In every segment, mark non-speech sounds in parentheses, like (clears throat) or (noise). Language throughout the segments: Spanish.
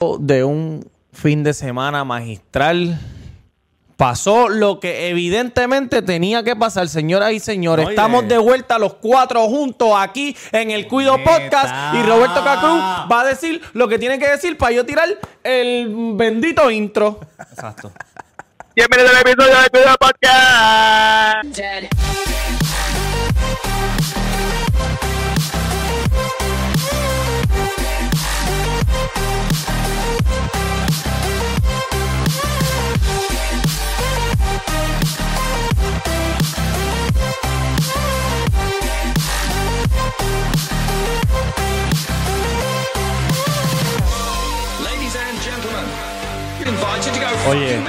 de un fin de semana magistral. Pasó lo que evidentemente tenía que pasar, señoras y señores. Oye. Estamos de vuelta los cuatro juntos aquí en el Cuido Neta. Podcast y Roberto Cacruz va a decir lo que tiene que decir para yo tirar el bendito intro. Exacto. Bienvenido al episodio de Cuidado Podcast. dead. Oye.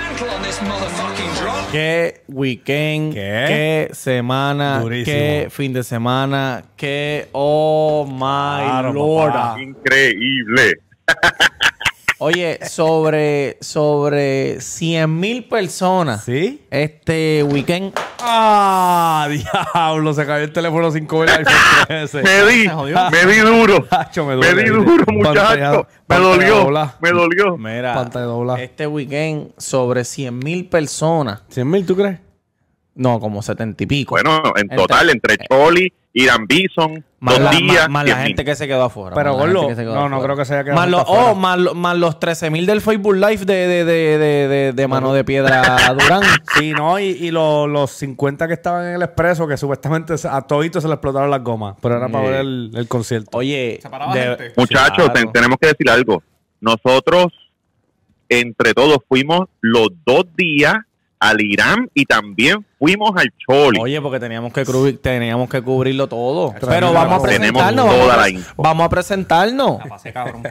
Qué weekend, ¿Qué? qué semana, Durísimo. qué fin de semana, qué oh my Claro, lord. papá. Increíble. (laughs) Oye, sobre sobre 100 mil personas ¿Sí? este weekend. ¡Ah! ¡Diablo! Se cayó el teléfono sin comer el iPhone (laughs) 13. Me di, me di duro. Hacho, me di duro, muchacho. Me dolió, dobla. me dolió. Mira, este weekend sobre 100 mil personas. ¿100 mil tú crees? No, como 70 y pico. Bueno, en Entre- total, entre Choli, Irán Bison, más dos la, días. más- más la 10.000. gente que se quedó afuera. Pero, Gordo, gente que no, no creo que se haya quedado Más los, oh, más, lo- más los 13 mil del Facebook Live de, de, de, de, de- de mano de piedra (laughs) Durán. Sí, no, y, y los, los 50 que estaban en el expreso, que supuestamente a toditos se le explotaron las gomas, pero era para ver el, el concierto. Oye, paraba de- gente. Muchachos, Claro. ten- tenemos que decir algo. Nosotros, entre todos, fuimos los dos días al Irán y también fuimos al Choli. Oye, porque teníamos que cubrir, teníamos que cubrirlo todo. Pero vamos a. Tenemos presentarnos. toda Vamos a, la pre- info. vamos a presentarnos. La pasé, cabrón.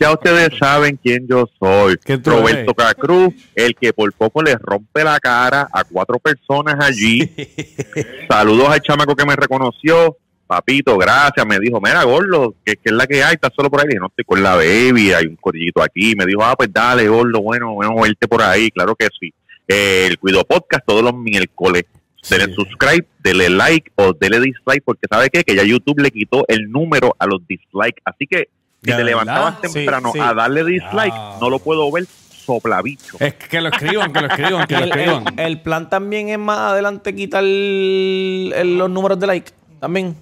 Ya ustedes saben quién yo soy. ¿Quién tú Roberto? Cacruz, el que por poco le rompe la cara a cuatro personas allí. Saludos al chamaco que me reconoció. Papito, gracias. Me dijo, mira, Gordo, que, que es la que hay, está solo por ahí. Le dije, no estoy con la baby, hay un corillito aquí. Me dijo, ah, pues dale, Gordo, bueno, bueno, verte por ahí. Claro que sí. Eh, el Cuido Podcast todos los miércoles. Sí. subscribe, dele like o dele dislike, porque ¿sabe qué? Que ya YouTube le quitó el número a los dislikes. Así que si ¿De te levantabas temprano sí. a darle dislike, Ya. no lo puedo ver soplabicho. Es que lo escriban, que lo escriban, que lo escriban. el- el plan también es más adelante quitar el- el- los números de like. También.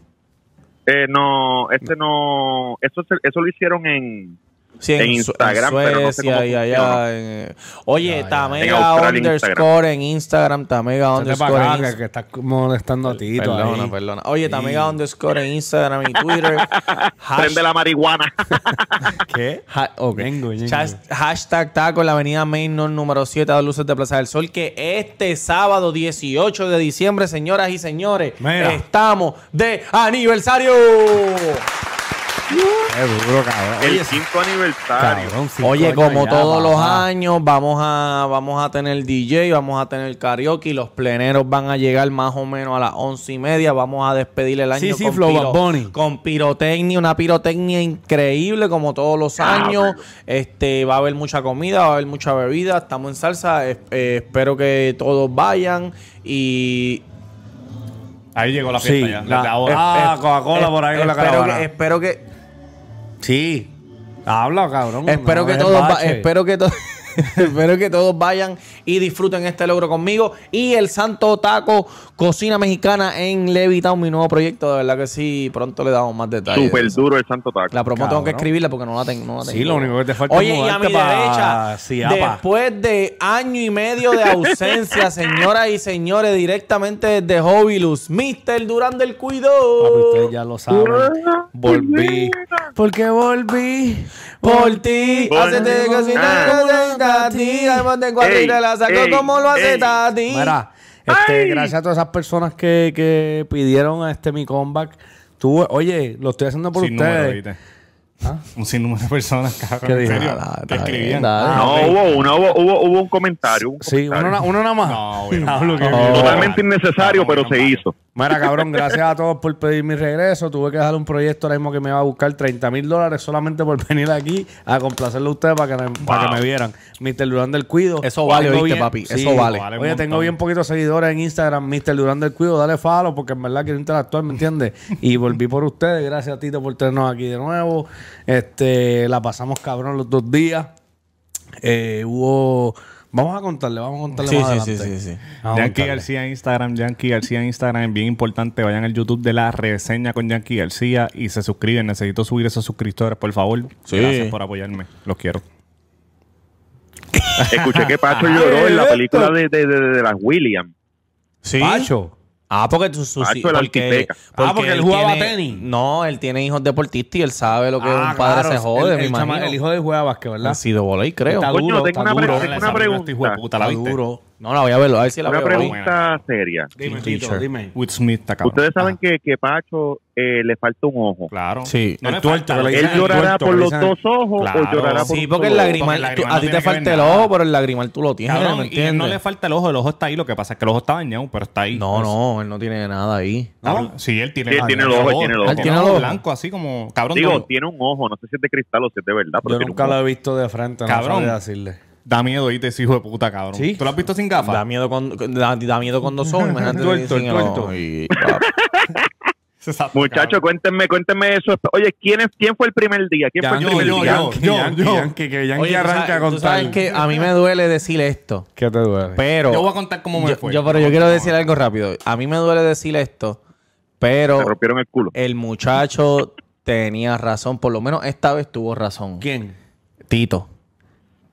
Eh, no, este no, eso, se- eso lo hicieron en, Sí, En Instagram, pero no sé Suecia cómo y allá. en- oye, Ya. Tamega En underscore en Instagram. Tamega underscore en Instagram. que estás molestando a Tito Perdona, ahí. perdona. Oye, Sí. Tamega underscore en Instagram y Twitter. (laughs) Hash- prende la marihuana. (laughs) ¿Qué? ha- ok. Ñengo, ñengo. Chas- Hashtag taco en la avenida Mainor número 7 a luces de Plaza del Sol. Que este sábado 18 de diciembre, señoras y señores, Mira. estamos de aniversario. Qué duro, cabrón. el Oye, sí, quinto aniversario. cabrón, cinco Oye, años como ya, todos los años, vamos a, vamos a tener DJ, vamos a tener karaoke. Los pleneros van a llegar más o menos a las once y media. Vamos a despedir el año Sí, sí, con, con pirotecnia, una pirotecnia increíble como todos los años. Este, va a haber mucha comida, va a haber mucha bebida. Estamos en salsa. es- eh, espero que todos vayan y Ahí llegó la Sí, fiesta ya. la-. Ah, Coca-Cola por ahí con la caravana. que, espero que Sí. Habla, cabrón. Espero no que todos va- espero que to- (laughs) espero que todos vayan y disfruten este logro conmigo y el Santo Taco Cocina Mexicana en Levitown, mi nuevo proyecto, de verdad que sí, pronto le damos más detalles. Súper duro el Santo Taco. La promo tengo que escribirla porque no la tengo. no la Sí, lo único que te falta es Oye, y a mi derecha, Ciapa. después de año y medio de ausencia, (laughs) señoras y señores, directamente desde Hobilus, Mr. Durán del Cuido. Papi, ustedes ya lo saben. Volví. Porque volví. Por ti, hacete de Ah. la ey, como lo hace ey. Tati. Mira, este, gracias a todas esas personas que, que pidieron a este mi comeback. Tú, oye, lo estoy haciendo por Sin número, ustedes. ¿viste? Un sinnúmero de personas, cabrón. ¿Qué ¿En. Ah, No, hubo, una, hubo, hubo, hubo un comentario. hubo un Sí, uno, comentario. uno nada más. No, (laughs) no. Totalmente innecesario, No, pero no, se no. hizo. Mira, cabrón, gracias a todos por pedir mi regreso. Tuve que dejar un proyecto ahora mismo que me va a buscar 30 mil dólares solamente por (laughs) venir aquí a complacerle a ustedes para que, me, para que me vieran. Mr. Durán del Cuido. Eso vale, oíste, papi, eso vale. Oye, tengo bien poquitos seguidores en Instagram, Mr. Durán del Cuido. Dale follow porque en verdad quiero interactuar, ¿me entiendes? Y volví por ustedes. Gracias a Tito por tenernos aquí de nuevo. Este, la pasamos cabrón los dos días. Eh, hubo... Vamos a contarle, vamos a contarle Sí, más sí, adelante. sí, sí, sí. Vamos a Yankee. García en Instagram, Yankee García en Instagram, bien importante, vayan al YouTube de la reseña con Yankee García y se suscriben. Necesito subir esos suscriptores, por favor. Sí. Gracias por apoyarme. Los quiero. (laughs) Escuché que Pacho Ah, lloró en la película de, de, de, de las Williams. Sí. Pacho. Ah, porque tú su, Pacho, el porque, arquiteca. Ah, porque él jugaba tiene- tenis. No, él tiene hijos deportistas y él sabe lo que Ah, un padre claro, se jode, el, me el chama- el hijo de juega básquet, ¿verdad? Ha sido volei, creo. Está Coño, duro, tengo está una, duro. tengo una pregunta. hijo de puta, ¿la duro. No, la voy a verlo, a ver si la Una veo pregunta seria. Dime, Tito, dime. Will Smith está cabrón. Ustedes saben que, que Pacho eh, le falta un ojo. Claro. Sí. No El le tuerto, falta, ¿Él llorará tuerto, por los dos ojos Claro. o llorará por Sí, porque el lagrimal, Porque el tú- lagrimal a ti no te falta el ojo, pero el lagrimal tú lo tienes, Cabrón, ¿me y él no le falta el ojo, el ojo está ahí. Lo que pasa es que el ojo está dañado, pero está ahí. No, no, él no tiene nada ahí. Cabrón, Sí, él tiene, Sí, él tiene el ojo, él tiene el ojo. Él tiene el ojo. blanco, así como. Cabrón, Digo, no- tiene un ojo, no sé si es de cristal o si es de verdad, pero Yo nunca un lo he visto de frente, no Cabrón. decirle. Da miedo irte ese hijo de puta, cabrón. ¿Sí? ¿Tú lo has visto sin gafas? Da miedo con, da, da miedo con dos ojos, imagínate. Tuerto, el sin tuerto. y-. (laughs) Exacto, Muchachos, cuéntenme, cuéntenme eso. Oye, ¿quién, es, ¿quién fue el primer día? ¿Quién fue el Yankee, primer yo, día? yo. Yankee, Yankee, yo. Yankee, que Yankee Oye, arranca con sabes tal. que a mí me duele decir esto, ¿Qué te duele? pero... Yo voy a contar cómo me yo, fue. yo- pero yo quiero decir algo rápido. A mí me duele decir esto, pero Me rompieron el culo. el muchacho tenía razón. Por lo menos esta vez tuvo razón. ¿Quién? Tito.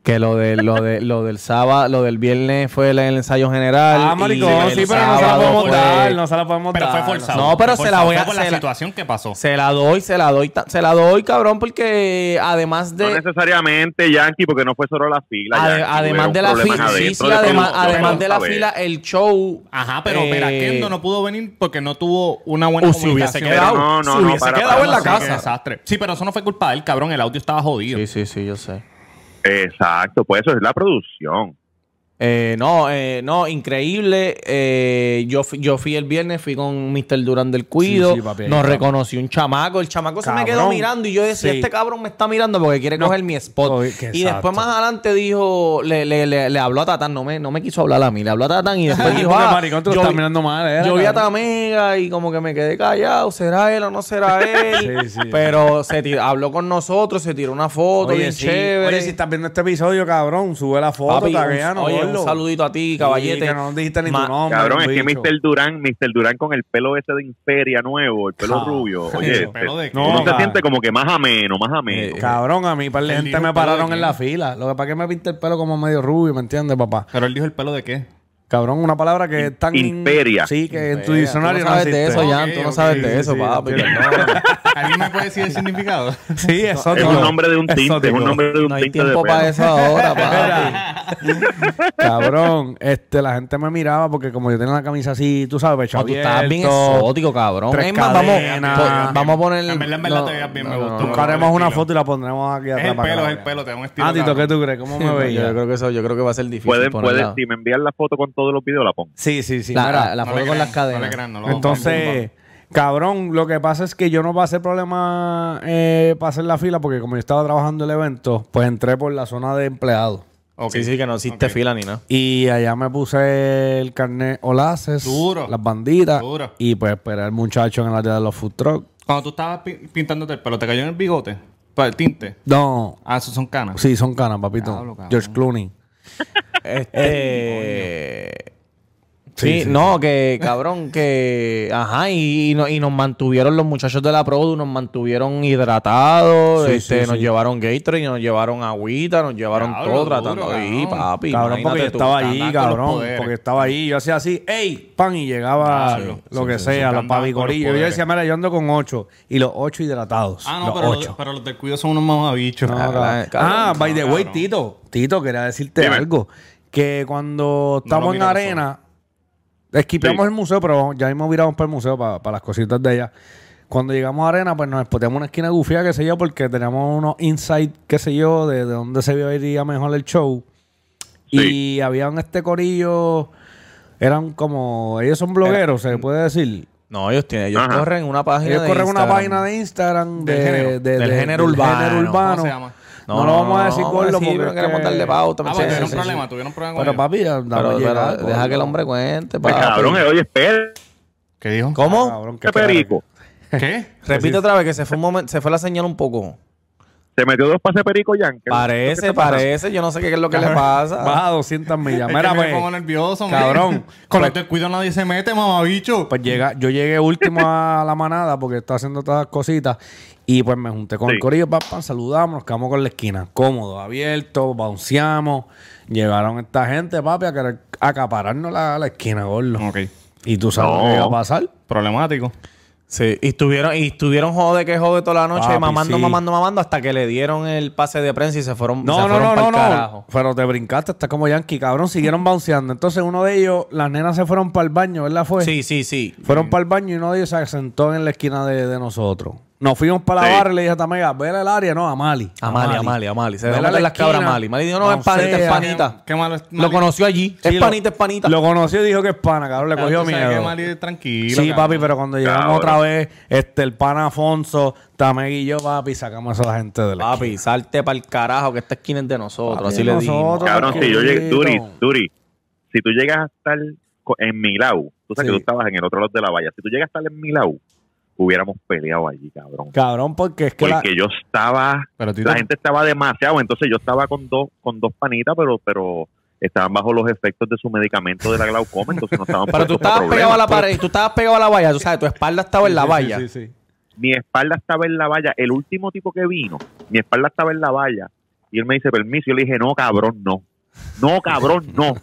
Que lo de lo de lo del sábado, lo del viernes fue el, el ensayo general. Ah, maricón, sí, pero no se la podemos fue- dar, no se la podemos Pero dar. fue forzado. No, pero se la voy a- por la se la- situación que pasó. Se la doy, se la doy, se la doy, cabrón, porque además No de necesariamente Yankee, porque no fue solo la fila. ade- Yankee, además de la fila, sí, sí, de además, además de la fila, el show. Ajá, pero eh, no pudo venir porque no tuvo una buena o si hubiese comunicación. quedado, no, no, si no, hubiese para, quedado para, en la casa. desastre. Sí, pero eso no fue culpa de él, cabrón. El audio estaba jodido. Sí, sí, sí, yo sé. Exacto, pues eso es la producción. Eh, no, eh, no, increíble. Eh, yo, fui, yo fui el viernes, fui con Mr. Durán del Cuido. Sí, sí, papi, ahí nos reconoció un chamaco. El chamaco se me quedó mirando y yo decía, Sí. este cabrón me está mirando porque quiere No. coger mi spot. Y exacto. después más adelante dijo, le, le, le, le habló a Tatán, no me, no me quiso hablar a mí, le habló a Tatán y (laughs) después dijo, ah, maricón, yo, estás vi- mirando mal, ¿eh? yo vi a. Tamega y como que me quedé callado, ¿será él o no será (laughs) él? Sí, sí. Pero se tiró- habló con nosotros, se tiró una foto Oye, bien chévere. Oye, si estás viendo este episodio, cabrón, sube la foto, Papi, un- tagueanos, oye, un saludito a ti, caballete. Sí, que no dijiste ni Ma- tu nombre. Cabrón, es que. Mr. Durán, Mr. Durán con el pelo ese de Inferia nuevo, el pelo Ah, rubio. (laughs) ¿El Oye, pelo de qué? uno No, se siente como que más ameno, más ameno. Eh, Cabrón, a mí par de gente me pararon en la fila. Lo que pasa es que me pinté el pelo como medio rubio, ¿me entiendes, papá? Pero él dijo el pelo de qué? Cabrón, una palabra que es tan... Imperia. Sí, que en tu diccionario no sabes de eso, Jan, tú no sabes de eso, papi. (laughs) ¿Alguien me puede decir el significado? Sí, eso Es un nombre de un tinte, es un nombre de un No hay tinte de tiempo para eso ahora, (laughs) papi. Cabrón, este, la gente me miraba porque como yo tenía la camisa así, tú sabes, pecho tú estás bien exótico, cabrón. tres Es más, vamos, po- vamos a poner. En verdad, en verdad, te veías bien, me gustó. Buscaremos el una foto y la pondremos aquí Es atrás. el para que pelo, es el pelo. Te da un estilo Ah, Tito. ¿qué tú crees? ¿Cómo me Yo veía? creo que eso, yo creo que va a ser difícil. Pueden, si me envían la foto con todos los videos, la pongo. Sí, sí, sí. la, la, la No foto con las No cadenas. le crean, no lo vamos a Entonces, cabrón, lo que pasa es que yo no pasé problema eh, para hacer la fila porque como yo estaba trabajando el evento, pues entré por la zona de empleados. Ok. Sí, sí, que no existe Ok. fila ni nada. Y allá me puse el carnet Olaces, Duro. las banditas. Duro. Y pues esperé al muchacho en el área de los food trucks. Cuando tú estabas pi- pintándote el pelo, ¿te cayó en el bigote? Para el tinte. No, Ah, esos son canas. sí, son canas, papito. Cabrón. George Clooney. Este. (laughs) Sí, Sí, sí, no, que cabrón, que. Ajá, y, y no- y nos mantuvieron los muchachos de la Produ, nos mantuvieron hidratados, Sí, este, sí, nos sí. llevaron Gatorade, nos llevaron agüita, nos llevaron Diablo, todo duro, tratando cabrón. ahí, papi. Cabrón, porque yo estaba los cabrón. Porque estaba allí. Yo hacía así, ¡ey! Pan y llegaba Claro. lo Sí, que sí, sea, sí, los los pavicorillos. Yo decía, mira, yo ando con ocho. Y los ocho hidratados. Ah, no, los pero los, ocho. pero los del cuido son unos mamabichos. No, Ah, cabrón. cabrón, ah, by the way, cabrón. Tito. Tito, quería decirte algo. Que cuando estamos en mira los arena, esquipeamos Sí. el museo, pero ya mismo viramos para el museo, para, para las cositas de ella. Cuando llegamos a arena, pues nos espoteamos una esquina gufía, qué sé yo, porque teníamos unos insights, qué sé yo, de, de dónde se vería mejor el show. Y había un este corillo, eran como, ellos son blogueros, se puede decir. No, ellos tienen, ellos Ajá. corren una página Ellos de corren una Instagram. página de Instagram de, Del género. de- Del de- género urbano. género ¿Cómo urbano. se llama? No, lo vamos a decir, gordo, porque no queremos que- darle pauta. Ah, pues tuvieron sí, problema, sí. tuvieron problema con Pero papi, deja que el hombre cuente, Pues cabrón, oye, espera, ¿Qué dijo? ¿Cómo? Cabrón, qué perico. ¿Qué? Repite otra vez que se fue un momento, se fue la señal un poco. Se metió dos pases perico, Jan. ¿Qué- qué Parece, parece, yo no sé qué es lo que le pasa. Baja 200 millas. (laughs) Es Mira, que me pongo (laughs) pues, nervioso, cabrón. man. Con los descuidos nadie se mete, mamabicho. pues llega, yo llegué último a la manada porque estaba haciendo todas las cositas y pues me junté con el corillo, papá, saludamos, nos quedamos con la esquina, cómodo, abierto, bounceamos. Llegaron esta gente, papi, a querer acapararnos la, la esquina, gordo. Ok. Y tú sabes No. lo que iba a pasar. Problemático. Sí, y estuvieron, y estuvieron jode que jode toda la noche, Papi, mamando, sí. mamando, mamando, hasta que le dieron el pase de prensa y se fueron, No, se no, fueron no, pa'l no, no. carajo. Pero te brincaste, está como Yankee, cabrón. Siguieron bounceando. Entonces uno de ellos, las nenas se fueron para el baño, ¿verdad? Fue. Sí, sí, sí. Fueron para el baño y uno de ellos se sentó en la esquina de, de nosotros. Nos fuimos para la Sí. barra y le dije a Tamega, vela el área, no, a Mali. Amali, Amali, Amali. Se Vela dejó a la meter las cabras esquina, Mali. Mali dijo, no, es panita, es panita. Qué malo es Lo Mali. conoció allí. Sí, es lo- panita, es panita. Lo conoció y dijo que es pana, cabrón. Le Claro, cogió tú sabes miedo. que Mali es tranquilo. Sí, cabrón. papi, pero cuando llegamos Cabrón. otra vez, este, el pana Afonso, Tamega y yo, papi, sacamos a esa gente de la Papi, salte para el carajo que esta esquina es de nosotros. Papi, así le dimos. nosotros. Cabrón, si yo llegué. Duri, Duri, si tú llegas a estar co- en Milau, tú sabes Sí. que tú estabas en el otro lado de la valla, si tú llegas a estar en Milau, hubiéramos peleado allí, cabrón. Cabrón, porque es que la... Porque yo estaba, Pero la gente estaba demasiado, entonces yo estaba con dos, con dos panitas, pero, pero estaban bajo los efectos de su medicamento de la glaucoma, entonces no estaban (laughs) Pero tú estabas pegado a la pared, tú estabas pegado a la valla, tú sabes, tu espalda estaba en la Sí, sí, valla. sí, sí. Mi espalda estaba en la valla, el último tipo que vino, mi espalda estaba en la valla, y él me dice, permiso, yo le dije, no, cabrón, no. No, cabrón, no.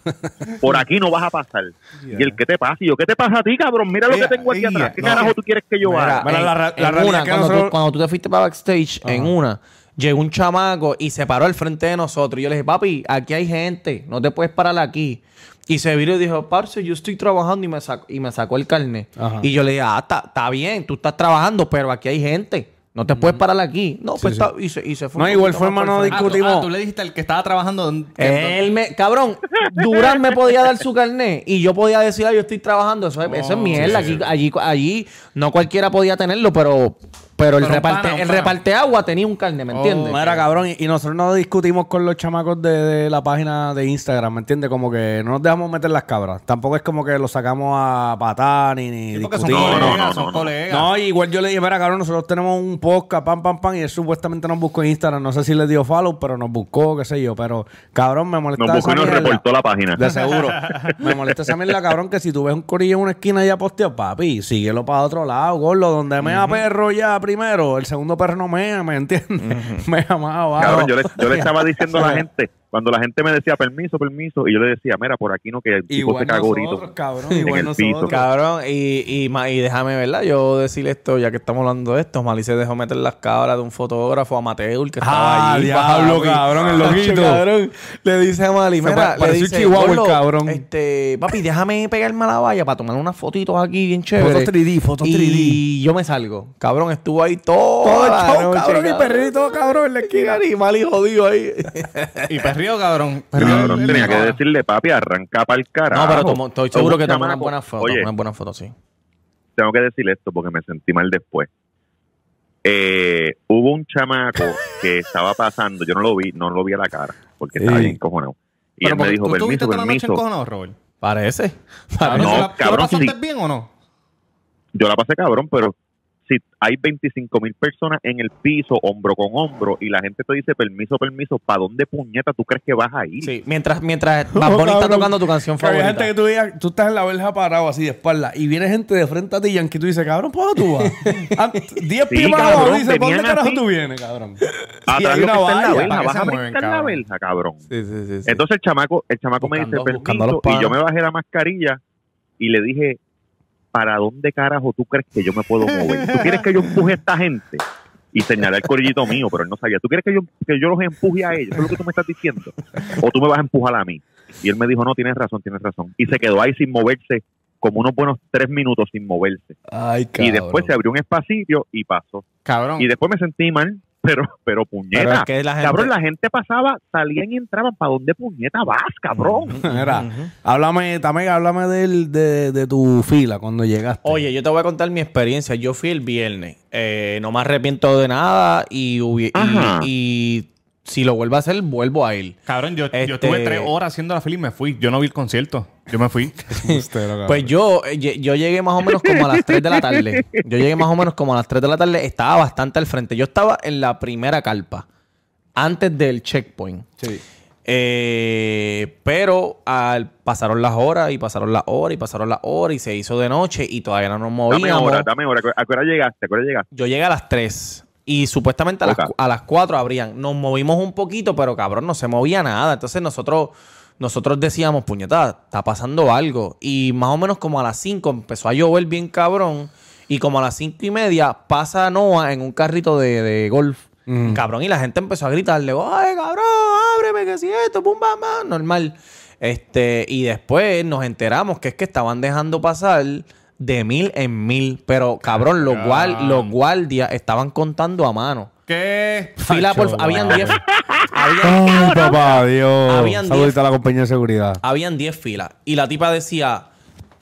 Por aquí no vas a pasar. Y el, ¿qué te pasa? Y yo, ¿qué te pasa a ti, cabrón? Mira lo que tengo aquí atrás. ¿Qué no. carajo tú quieres que yo haga? Mira, en- la ra- la en realidad una, que cuando, nosotros- tú, cuando tú te fuiste para backstage, en una, llegó un chamaco y se paró al frente de nosotros. Y yo le dije, papi, aquí hay gente, no te puedes parar aquí. Y se viró y dijo, parce, yo estoy trabajando y me sacó, y me sacó el carnet. Ajá. Y yo le dije, ah, está está bien, tú estás trabajando, pero aquí hay gente. No te puedes parar aquí. No, pues sí. está- y, se, y se fue. No, igual forma no frente. Ah, tú- discutimos. ah, tú le dijiste al que estaba trabajando. Él me, cabrón, Durán me podía dar su carnet y yo podía decir, ah, yo estoy trabajando. Eso es, eso es mierda. Aquí, allí, allí no cualquiera podía tenerlo, pero, pero el, Pero un reparte, pana, un el pana. reparte agua tenía un carnet, ¿me entiendes? Mira, cabrón, y, y nosotros no discutimos con los chamacos de, de la página de Instagram, ¿me entiendes? Como que no nos dejamos meter las cabras. Tampoco es como que lo sacamos a patar ni, ni Sí, porque son discutimos. No, no, colegas, no, son no, no. colegas. No, igual yo le dije, mira, cabrón, nosotros tenemos un podcast, pam, pam, pam, y él supuestamente nos buscó en Instagram. No sé si le dio follow, pero nos buscó, qué sé yo. Pero, cabrón, me molesta Nos buscó y nos mierda. reportó la página. De seguro. (laughs) me molesta esa mierda, cabrón, que si tú ves un corillo en una esquina ya posteado, papi, síguelo para otro lado, gordo. Donde mea perro ya primero, el segundo perro no mea, ¿me entiendes? (laughs) Mea más abajo. Cabrón, yo le, yo le (laughs) estaba diciendo a la gente, cuando la gente me decía permiso, permiso, y yo le decía, mira, por aquí no, que el tipo Igual se cagó nosotros, cabrón, (laughs) en igual el nosotros. piso. Cabrón, y, y, y déjame, ¿verdad? Yo decirle esto, ya que estamos hablando de esto, Mali se dejó meter las cabras de un fotógrafo amateur que estaba Ah, allí. diablo, cabrón, el (laughs) loquito. Cabrón, le dice a Mali, Se mira, le dice, chihuahua el "Gordo, cabrón". Este, papi, déjame pegarme a la valla para tomar unas fotitos aquí bien chéveres. Fotos 3D, fotos y 3D. Y yo me salgo. Cabrón, estuvo ahí todo, Todo el show, cabrón, y perrito, cabrón, en la esquina. Y Mali jodido ahí. (laughs) Y perrío, cabrón. Cabrón, tenía que decirle, papi, arranca para el carajo. no, pero tomo- estoy seguro que tomó unas chamaco- buenas fotos. Oye, Unas buenas fotos, sí. tengo que decir esto porque me sentí mal después. Eh, hubo un chamaco (laughs) que estaba pasando, yo no lo vi, no lo vi a la cara, porque estaba Sí. bien cojonado. Y Pero él me dijo, tú permiso, toda la noche permiso. encojonado, Robert. Parece. Cabrón, No, ¿tú la- ¿tú la cabrón, pasaste sí. bien o no? Yo la pasé cabrón, pero si hay 25 mil personas en el piso, hombro con hombro, y la gente te dice permiso, permiso, ¿para dónde puñeta tú crees que vas a ir? Sí, mientras, mientras (laughs) Bad Bunny está cabrón. tocando tu canción favorita. gente que tú digas, tú estás en la verja parado así de espalda y viene gente de frente a ti, Yankee, y tú dices, cabrón, ¿para tú vas? (laughs) Ah, Diez Sí, pies más abajo, dice, ¿para dónde carajo así. tú vienes, cabrón? (laughs) Y Atrás hay lo que está en la verja, ¿para qué vas a brincar la cabrón? verja, cabrón. Sí, sí, sí. sí. Entonces el chamaco, el chamaco Buscando- me dice permiso y yo me bajé la mascarilla y le dije, ¿para dónde carajo tú crees que yo me puedo mover? ¿Tú quieres que yo empuje a esta gente? Y señalé el corillito mío, pero él no sabía. ¿Tú quieres que yo, que yo los empuje a ellos? ¿Eso es lo que tú me estás diciendo? ¿O tú me vas a empujar a mí? Y él me dijo, no, tienes razón, tienes razón. Y se quedó ahí sin moverse, como unos buenos tres minutos sin moverse. Ay, Y después se abrió un espacito y pasó. Cabrón. Y después me sentí mal, (laughs) pero, pero puñeta. Pero es que la gente- Cabrón, la gente pasaba, salían y entraban. ¿Para dónde puñeta vas, cabrón? Mira, háblame, Tamega, háblame del, de, de tu fila cuando llegaste. Oye, yo te voy a contar mi experiencia. Yo fui el viernes. Eh, no me arrepiento de nada y, y si lo vuelvo a hacer, vuelvo a ir. Cabrón, yo, Este- yo estuve tres horas haciendo la fila y me fui. Yo no vi el concierto. Yo me fui. (laughs) Pues yo, eh, yo llegué más o menos como a las 3 de la tarde. Yo llegué más o menos como a las 3 de la tarde. Estaba bastante al frente. Yo estaba en la primera carpa. Antes del checkpoint. Sí. Eh, pero al, pasaron las horas y pasaron las horas y pasaron las horas y se hizo de noche y todavía no nos Dame movíamos. hora, dame hora. ¿A qué hora llegaste? ¿A qué hora llegaste? Yo llegué a las 3 y supuestamente a, las, a las 4 abrían. Nos movimos un poquito, pero cabrón, no se movía nada. Entonces nosotros, nosotros decíamos, puñeta, está pasando algo. Y más o menos como a las 5 empezó a llover bien cabrón. Y como a las 5 y media pasa Noah en un carrito de, de golf. Cabrón, y la gente empezó a gritarle, ¡ay, cabrón, ábreme, que si esto, pum, pam, pam", normal. Este, y después nos enteramos que es que estaban dejando pasar de mil en mil. Pero, cabrón, los, guar- los guardias estaban contando a mano. ¿Qué? Fila por... Habían wow. 10... habían, Ay, papá, Dios. Habían Saludito a la compañía de seguridad. habían 10 filas. Y la tipa decía...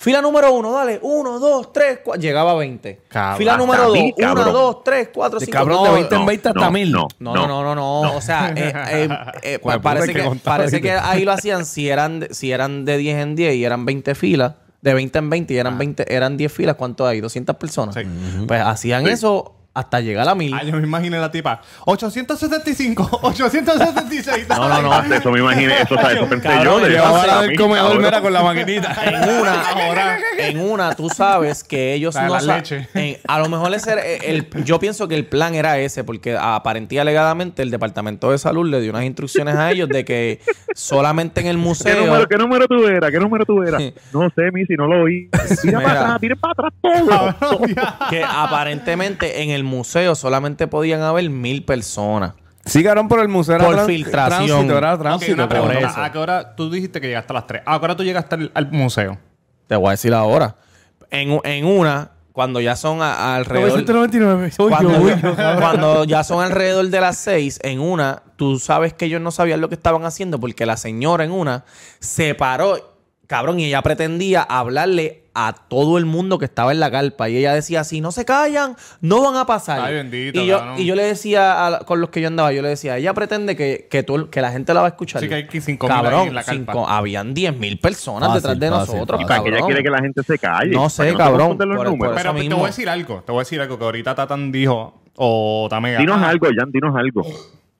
Fila número uno, dale. Uno, dos, tres, cuatro. Llegaba a 20. Cabrón, Fila número dos. mil, Uno, dos, tres, cuatro, De cinco. cabrón, de No, 20 en no, 20 hasta no, 1000. no. No, no, no, no, no. O sea, (laughs) eh, eh, eh, Pues, parece, que, que parece que ahí lo hacían si eran, de- si eran de 10 en 10 y eran 20 filas. De 20 en 20 y eran 20, eran 10 filas. ¿Cuánto hay? 200 personas. Sí. Pues hacían eso hasta llegar a 1000. Ah, yo me imaginé la tipa. 875, 876. (laughs) No, no, no. Eso me imaginé. Eso, eso pensé yo. de- Llevaba la a del comedor, mira, con la maquinita. (laughs) en una, en una, tú sabes que ellos La no la sa- leche. en- a lo mejor ese era el, yo pienso que el plan era ese, porque aparentemente y alegadamente el departamento de salud le dio unas instrucciones a ellos de que solamente en el ¿Qué museo. número, ¿Qué número tú eras? ¿Qué número tú eras? (laughs) No sé, Missy, no lo oí. Tira para atrás, tira para atrás todo. que aparentemente en el museo solamente podían haber mil personas. Sí, cabrón, por el museo era Por filtración. Tránsito, era Ok, tránsito. una cabrón. pregunta. eso. ¿A qué hora tú dijiste que llegaste a las 3? ¿A qué hora tú llegaste al, al museo? Te voy a decir ahora. En, en una, cuando ya son a- alrededor. 999. Soy Cuando, yo, (laughs) uy, yo. cuando ya son alrededor de las seis, en una, tú sabes que ellos no sabían lo que estaban haciendo porque la señora en una se paró, cabrón, y ella pretendía hablarle a todo el mundo que estaba en la carpa. Y ella decía, si no se callan, no van a pasar. Ay, bendito, y, yo, y yo le decía a con los que yo andaba, yo le decía, ella pretende que, que, tú- que la gente la va a escuchar. Sí, que hay que cinco mil Cabrón, en la carpa. cinco- habían 10 mil personas Fácil, detrás de fácil, nosotros. fácil. ¿Para que ella quiere que la gente se calle? No ¿Para sé, cabrón. los Por- por Pero te voy a decir algo. Te voy a decir algo que ahorita Tatan dijo. O Tamega. Dinos algo, Jan, dinos algo.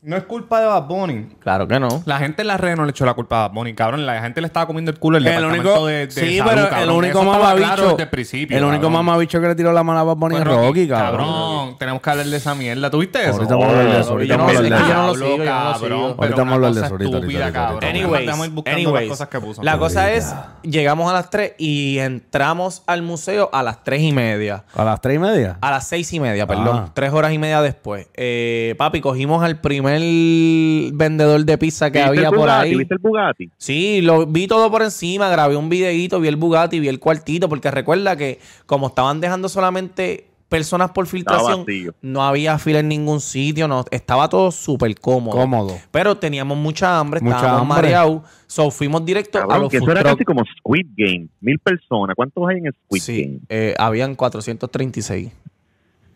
No es culpa de Bad Bunny. Claro que no. La gente en las redes no le echó la culpa a Bad Bunny, cabrón. La gente le estaba comiendo el culo el, El departamento único, de, de sí, salud, pero el cabrón. único Eso estaba mamabicho, claro desde el principio. el único mamabicho que le tiró la mano a Bad Bunny es Pues, Rocky, cabrón. Cabrón, tenemos que hablar de esa mierda. ¿Tuviste eso? Ahorita vamos a hablar de eso, ahorita vamos a hablar de eso. yo no lo sigo, cabrón, Ahorita vamos a hablar de eso, ahorita, cabrón. Anyways, la cosa es, llegamos a las 3 y entramos al museo a las 3 y media. A las tres y media. A las 6 y media, perdón. Ah. Tres horas y media después. Eh, papi, cogimos al primer vendedor de pizza que ¿Viste había por Bugatti? ahí. ¿Viste el Bugatti? Sí, lo vi todo por encima, grabé un videíto, vi el Bugatti, vi el cuartito, porque recuerda que como estaban dejando solamente personas por filtración, no había fila en ningún sitio, no, estaba todo súper cómodo. Cómodo. Pero teníamos mucha hambre, Mucha estábamos hambre. mareados, so fuimos directo a los que eso era truck. casi como Squid Game. Mil personas. ¿Cuántos hay en Squid Sí, Game? eh, habían 436.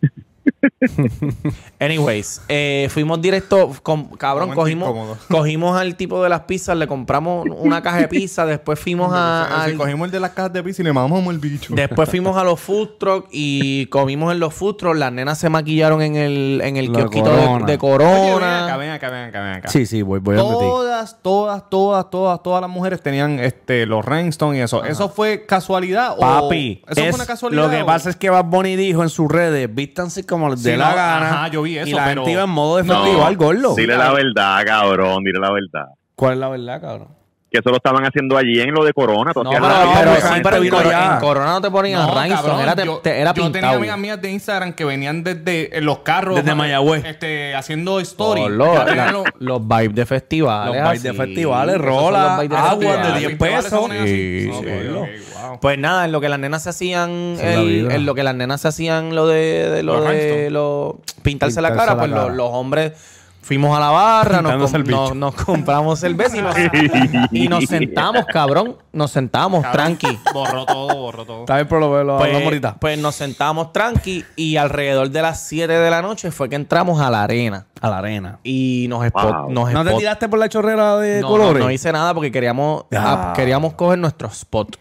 (laughs) (laughs) Anyways, eh, fuimos directo, con, cabrón, cogimos, cogimos al tipo de las pizzas, le compramos una caja de pizza, después fuimos a, al- cogimos el de las cajas de pizza y le mamamos el bicho. después fuimos a los food truck y comimos en los food truck, las nenas se maquillaron en el, en el kiosquito Corona. de, de Oye, ven acá, Corona. ven acá, ven acá, ven acá. Sí, sí, voy, voy a. Todas, todas, todas, todas, todas las mujeres tenían este los Rhinestone y eso. ¿Eso fue casualidad o Papi, eso es- fue una casualidad? lo que o- pasa es que Bad Bunny dijo en sus redes, vístanse como les Sí, dé no, la gana. ajá, yo vi eso, y la pero- gente iba en modo de No, festival, gordo. Dile la verdad, cabrón. Dile la verdad. ¿Cuál es la verdad, cabrón? Que eso lo estaban haciendo allí en lo de Corona. No, todavía pero, la- pero mucha sí, gente pero en, Cor- Corona no te ponían No, Rhinestone, cabrón, era, te- yo, te- era yo tenía amigas mías de Instagram que venían desde en los carros. Desde eh, Mayagüez. Este, haciendo lo- la- los- los vibes de festivales. Los vibes de festivales, rola, los vibes de agua de 10 festivales se pesos. Sí, sí. wow. Pues nada, en lo que las nenas se hacían, el- en lo que las nenas se hacían lo de, de lo Los de lo, pintarse, la cara, la pues cara. Los, los hombres fuimos a la barra, nos, com- nos- nos compramos cerveza y nos, (laughs) y nos sentamos, cabrón, nos sentamos tranqui. Borró todo, borró todo. Está bien, pero lo, lo Pues, ahorita. pues nos sentamos tranqui y alrededor de las 7 de la noche fue que entramos a la arena A la arena. y nos spot, Wow. nos ¿No te spot- tiraste por la chorrera de no, colores? No, no hice nada porque queríamos, Ah. queríamos coger nuestro spot.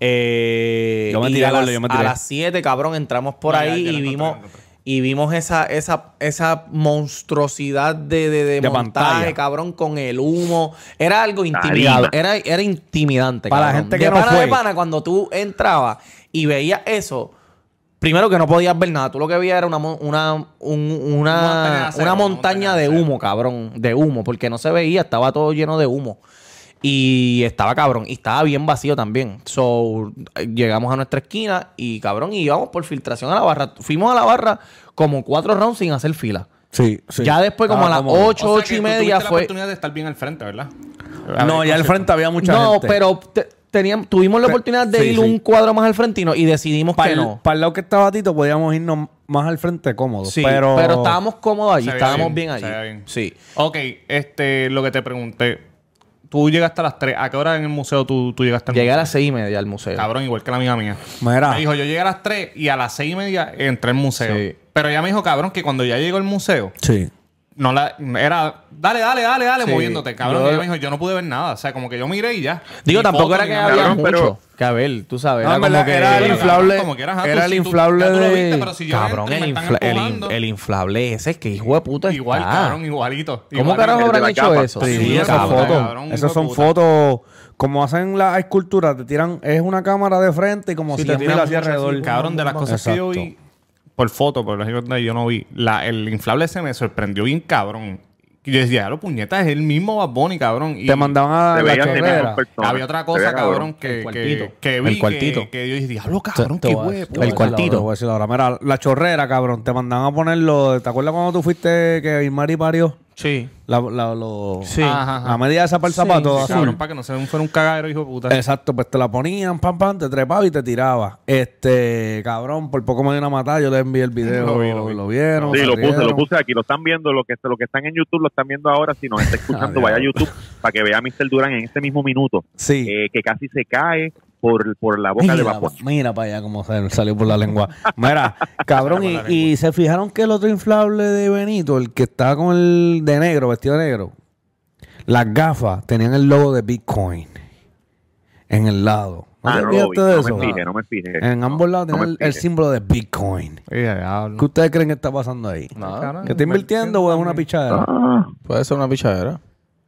Eh, Yo me tiré, a, las, yo me a tiré. las 7, cabrón, entramos por No, ahí ya y vimos encontré. Y vimos esa, esa, esa monstruosidad de, de, de De montaje, pantalla. cabrón, con el humo. Era algo intimidado, era, era intimidante. Para la gente que de no pana fue. de pana, cuando tú entrabas y veías eso, primero que no podías ver nada. Tú lo que veías era una, mon- una, un- Una montaña de una, montaña de humo, cabrón. De humo, porque no se veía, estaba todo lleno de humo. Y estaba cabrón. Y estaba bien vacío también. So, llegamos a nuestra esquina y cabrón, y íbamos por filtración a la barra. Fuimos a la barra como cuatro rounds sin hacer fila. Sí, sí. Ya después, como a las cómodo. ocho, O sea y media tuviste la fue. oportunidad de estar bien al frente, ¿verdad? No, ya al frente había mucha no, gente. pero te- teníamos, tuvimos la oportunidad de sí, ir sí. un cuadro más al frente y, no- y decidimos para que el, no. para el lado que estaba Tito podíamos irnos más al frente cómodos. Sí, pero... pero, estábamos cómodos allí, estábamos bien, allí. bien. Sí. Ok, este, lo que te pregunté. Tú llegaste a las 3. ¿A qué hora en el museo tú, tú llegaste al Llegué a las seis y media al museo. Cabrón, igual que la amiga mía. Mira. Me dijo, yo llegué a las 3 y a las 6 y media entré al museo. Sí. Pero ella me dijo, cabrón, que cuando ya llegó al museo, Sí. No la, era, dale, dale, dale, dale, Sí. moviéndote, cabrón. Yo- y ella me dijo, yo no pude ver nada. O sea, como que yo miré y ya. Digo, tampoco era que había Cabrón, mucho pero- que a ver, tú sabes. No, era en como verdad, que... era el inflable- como que era tú- el inflable tú de- viste, pero si yo Cabrón, entro el, infla- el, in- empujando, el inflable ese, que hijo de puta Igual, está. cabrón, igualito. ¿Cómo carajo habrán la hecho capa. eso? Sí, Sí, esas cabrón, fotos. cabrón, Esas son fotos. Como hacen las esculturas, te tiran. Es una cámara de frente y como si te tiran hacia alrededor. Cabrón, de las cosas que yo vi por foto, por ejemplo, yo no vi. La, el inflable ese me sorprendió bien, cabrón. Y yo decía, lo puñeta, es el mismo Bad Bunny, cabrón. Y Te mandaban a Se la chorrera. había otra Se cosa, veía cabrón, que, El que, cuartito. que vi El cuartito. Que, que yo dije, diablo, cabrón, Te qué huevo. El cuartito. ahora, te voy a decir ahora. Mira, la chorrera, cabrón. Te mandaban a ponerlo. ¿Te acuerdas cuando tú fuiste que Ismari parió? Sí. La, la, lo- Sí. Ajá, ajá. la media esa para el Sí, zapato Sí, azul. cabrón, para que no se fuera un cagadero, hijo de puta. Exacto, pues te la ponían, pam, pam, te trepaba y te tiraba. Este, cabrón, por poco me dio una matada, yo le envié el video, Lo lo, vi, lo vi. vieron. Sí, lo puse, lo puse aquí, lo están viendo, lo que, lo que están en YouTube lo están viendo ahora, si nos está escuchando, vaya a YouTube para que vea a Mr. Durán en este mismo minuto, Sí. eh, que casi se cae por, por la boca de vapor. mira para allá cómo sal- salió por la lengua. Mira, (laughs) cabrón, y, y se fijaron que el otro inflable de Benito, el que estaba con el de negro, vestido de negro, las gafas tenían el logo de Bitcoin en el lado. ¿No Ah, te no, lo fijaste vi, de no eso? me fijé, no me fijé. En ambos lados No tenían me el, símbolo de Bitcoin. ¿Qué ustedes creen que está pasando ahí? Nada. ¿Que está invirtiendo o es una pichadera? Ah, Puede ser una pichadera.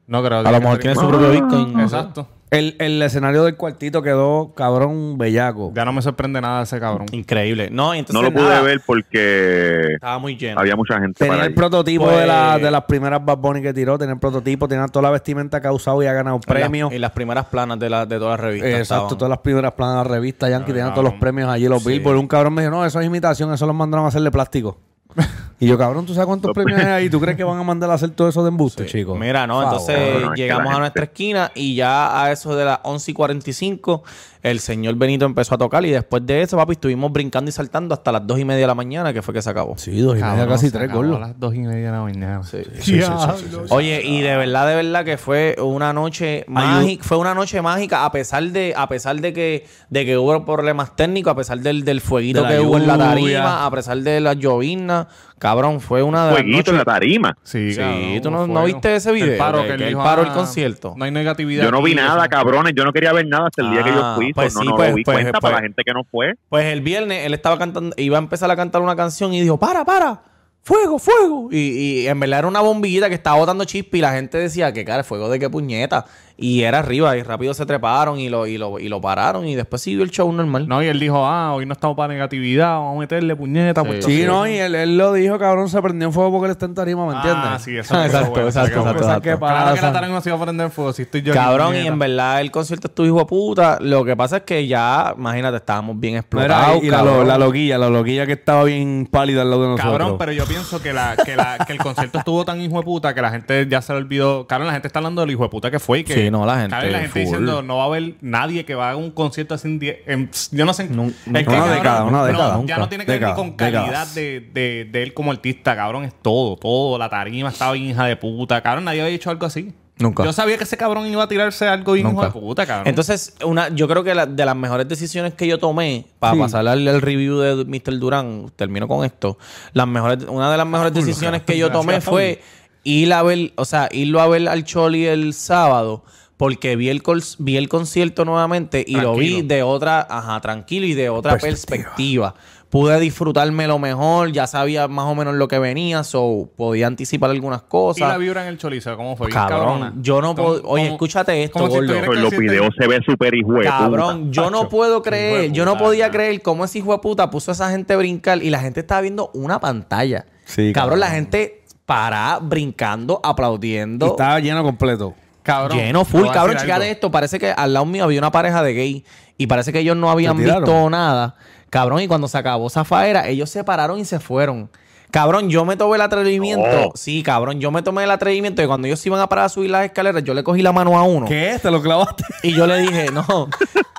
No creo que A lo mejor tiene su propio Bitcoin. Exacto. El, el escenario del cuartito quedó cabrón bellaco. Ya no me sorprende nada ese cabrón. Increíble. No, y entonces no lo pude nada, ver porque Estaba muy lleno. había mucha gente Tenía para el prototipo Pues- de, la, de las primeras Bad Bunny que tiró, tenía el prototipo, tenía toda la vestimenta que ha usado y ha ganado premios. En las primeras planas de, la, de todas las revistas. Exacto, estaban. todas las primeras planas de la revista Yankee tenían todos los premios allí, los Sí. Billboard. Un cabrón me dijo, no, eso es imitación, eso los mandaron a hacer de plástico. (laughs) y yo, cabrón, ¿tú sabes cuántos premios hay ahí? ¿Tú crees que van a mandar a hacer todo eso de embuste, chicos? Mira, no, entonces no, llegamos a gente- nuestra esquina y ya a eso de las 11 y 45 el señor Benito empezó a tocar y después de eso, papi, estuvimos brincando y saltando hasta las 2 y media de la mañana que fue que se acabó. Sí, dos y media, Cabrón, casi se tres, gordo. a las dos y media de la mañana. Sí. Diablo. Oye, y de verdad, de verdad que fue una noche mágica, fue una noche mágica a pesar de, a pesar de que, de que hubo problemas técnicos, a pesar del, del fueguito De que hubo en la tarima, a pesar de las llovinas, cabrón, fue una de las Fueguito en la tarima. Sí, Sí, cabrón, ¿tú no- viste ese video? El paro Que- que, él que él dijo, paró el ah, concierto. No hay negatividad. Yo no vi nada, eso. cabrones. Yo no quería ver nada hasta el día que yo Ah, fui. pues no, sí, no pues- lo vi pues- cuenta pues- para la gente que no fue. Pues el viernes él estaba cantando, iba a empezar a cantar una canción y dijo, para, para. Fuego, fuego. Y, y en verdad era una bombillita que estaba botando chispa y la gente decía que, cara, fuego de qué puñeta. Y era arriba y rápido se treparon y lo, y lo, y lo pararon y después siguió el show normal. No, y él dijo, ah, hoy no estamos para negatividad, vamos a meterle puñeta. Sí. pues, Sí, no, y él, él lo dijo, cabrón, se prendió en fuego porque él está en tarima, ¿me entiendes? Ah, sí, eso Exacto, bueno, exacto, exacto, exacto. ¿Qué Claro que la tarima se iba a prender fuego, si estoy yo. Cabrón, y en verdad el concierto estuvo hijo de puta. Lo que pasa es que ya, imagínate, estábamos bien explotados. y la, la loquilla, la loquilla que estaba bien pálida al lado de nosotros. Cabrón, pero yo pienso que, la, que, la, que el concierto estuvo tan hijo de puta que la gente ya se le olvidó. Cabrón, la gente está hablando del hijo de puta que fue y que. Sí, no, la gente Cabrón, la gente full. diciendo no va a haber nadie que va a un concierto así en, die- en- Yo no sé. Que, una cabrón, década, una no, década, ya no tiene que ver ni con calidad de, de, de él como artista, cabrón. Es todo, todo. La tarima estaba bien hija de puta. Cabrón, nadie había hecho algo así. Nunca. Yo sabía que ese cabrón iba a tirarse algo bien Nunca. hijo de puta, cabrón. Entonces, una, yo creo que la- de las mejores decisiones que yo tomé para Sí. pasar al, al review de Mr. Durán, termino con esto. Las mejores, una de las mejores decisiones que yo tomé fue ir a ver, o sea, irlo a ver al Choli el sábado. Porque vi el, col- vi el concierto nuevamente y lo vi de otra, ajá, tranquilo y de otra perspectiva. Pude disfrutarme lo mejor, ya sabía más o menos lo que venía, so podía anticipar algunas y la cosas. vibra en el chorizo, ¿cómo fue? Cabrón, cabrona. yo no puedo. Oye, escúchate esto, si gordo. Con los videos se ve súper hijo. Cabrón, yo no puedo creer, yo no podía creer cómo ese hijo de puta puso a esa gente a brincar y la gente estaba viendo una pantalla. Sí, cabrón, la gente para brincando, Y aplaudiendo. estaba lleno completo. Cabrón. Lleno full, cabrón. Chica de esto, parece que al lado mío había una pareja de gay y parece que ellos no habían visto nada. Cabrón, y cuando se acabó Zafaera, ellos se pararon y se fueron. Cabrón, yo me tomé el atrevimiento. Oh. Sí, cabrón, yo me tomé el atrevimiento de cuando ellos se iban a parar a subir las escaleras, yo le cogí la mano a uno. ¿Qué? ¿Te lo clavaste? Y yo le dije, no.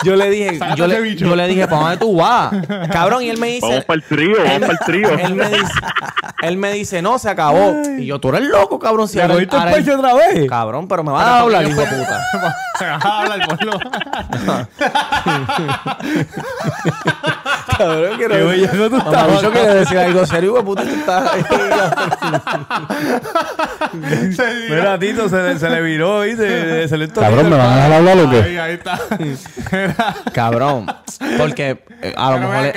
Yo le dije, yo le, bicho. yo le dije, ¿para dónde tú vas? Cabrón, y él me dice. Vamos para el trío, vamos para el trío. Él me dice, él me dice, no, se acabó. Y yo, tú eres loco, cabrón. Si ¿Te ahora- cogiste el ahora- pecho otra vez? Cabrón, pero me va a hablar, hijo de puta. Se va a hablar, ponlo. Cabrón, quiero Qué bellaco tú Mamá, estabas, bicho quiere decir algo serio, hijo de puta. Tú estás. Mira, Tito, se, le- se le viró, ¿viste? Se le Cabrón, ¿me van a dejar hablar o qué? Ahí, ahí está. Cabrón. Porque eh, a lo mejor.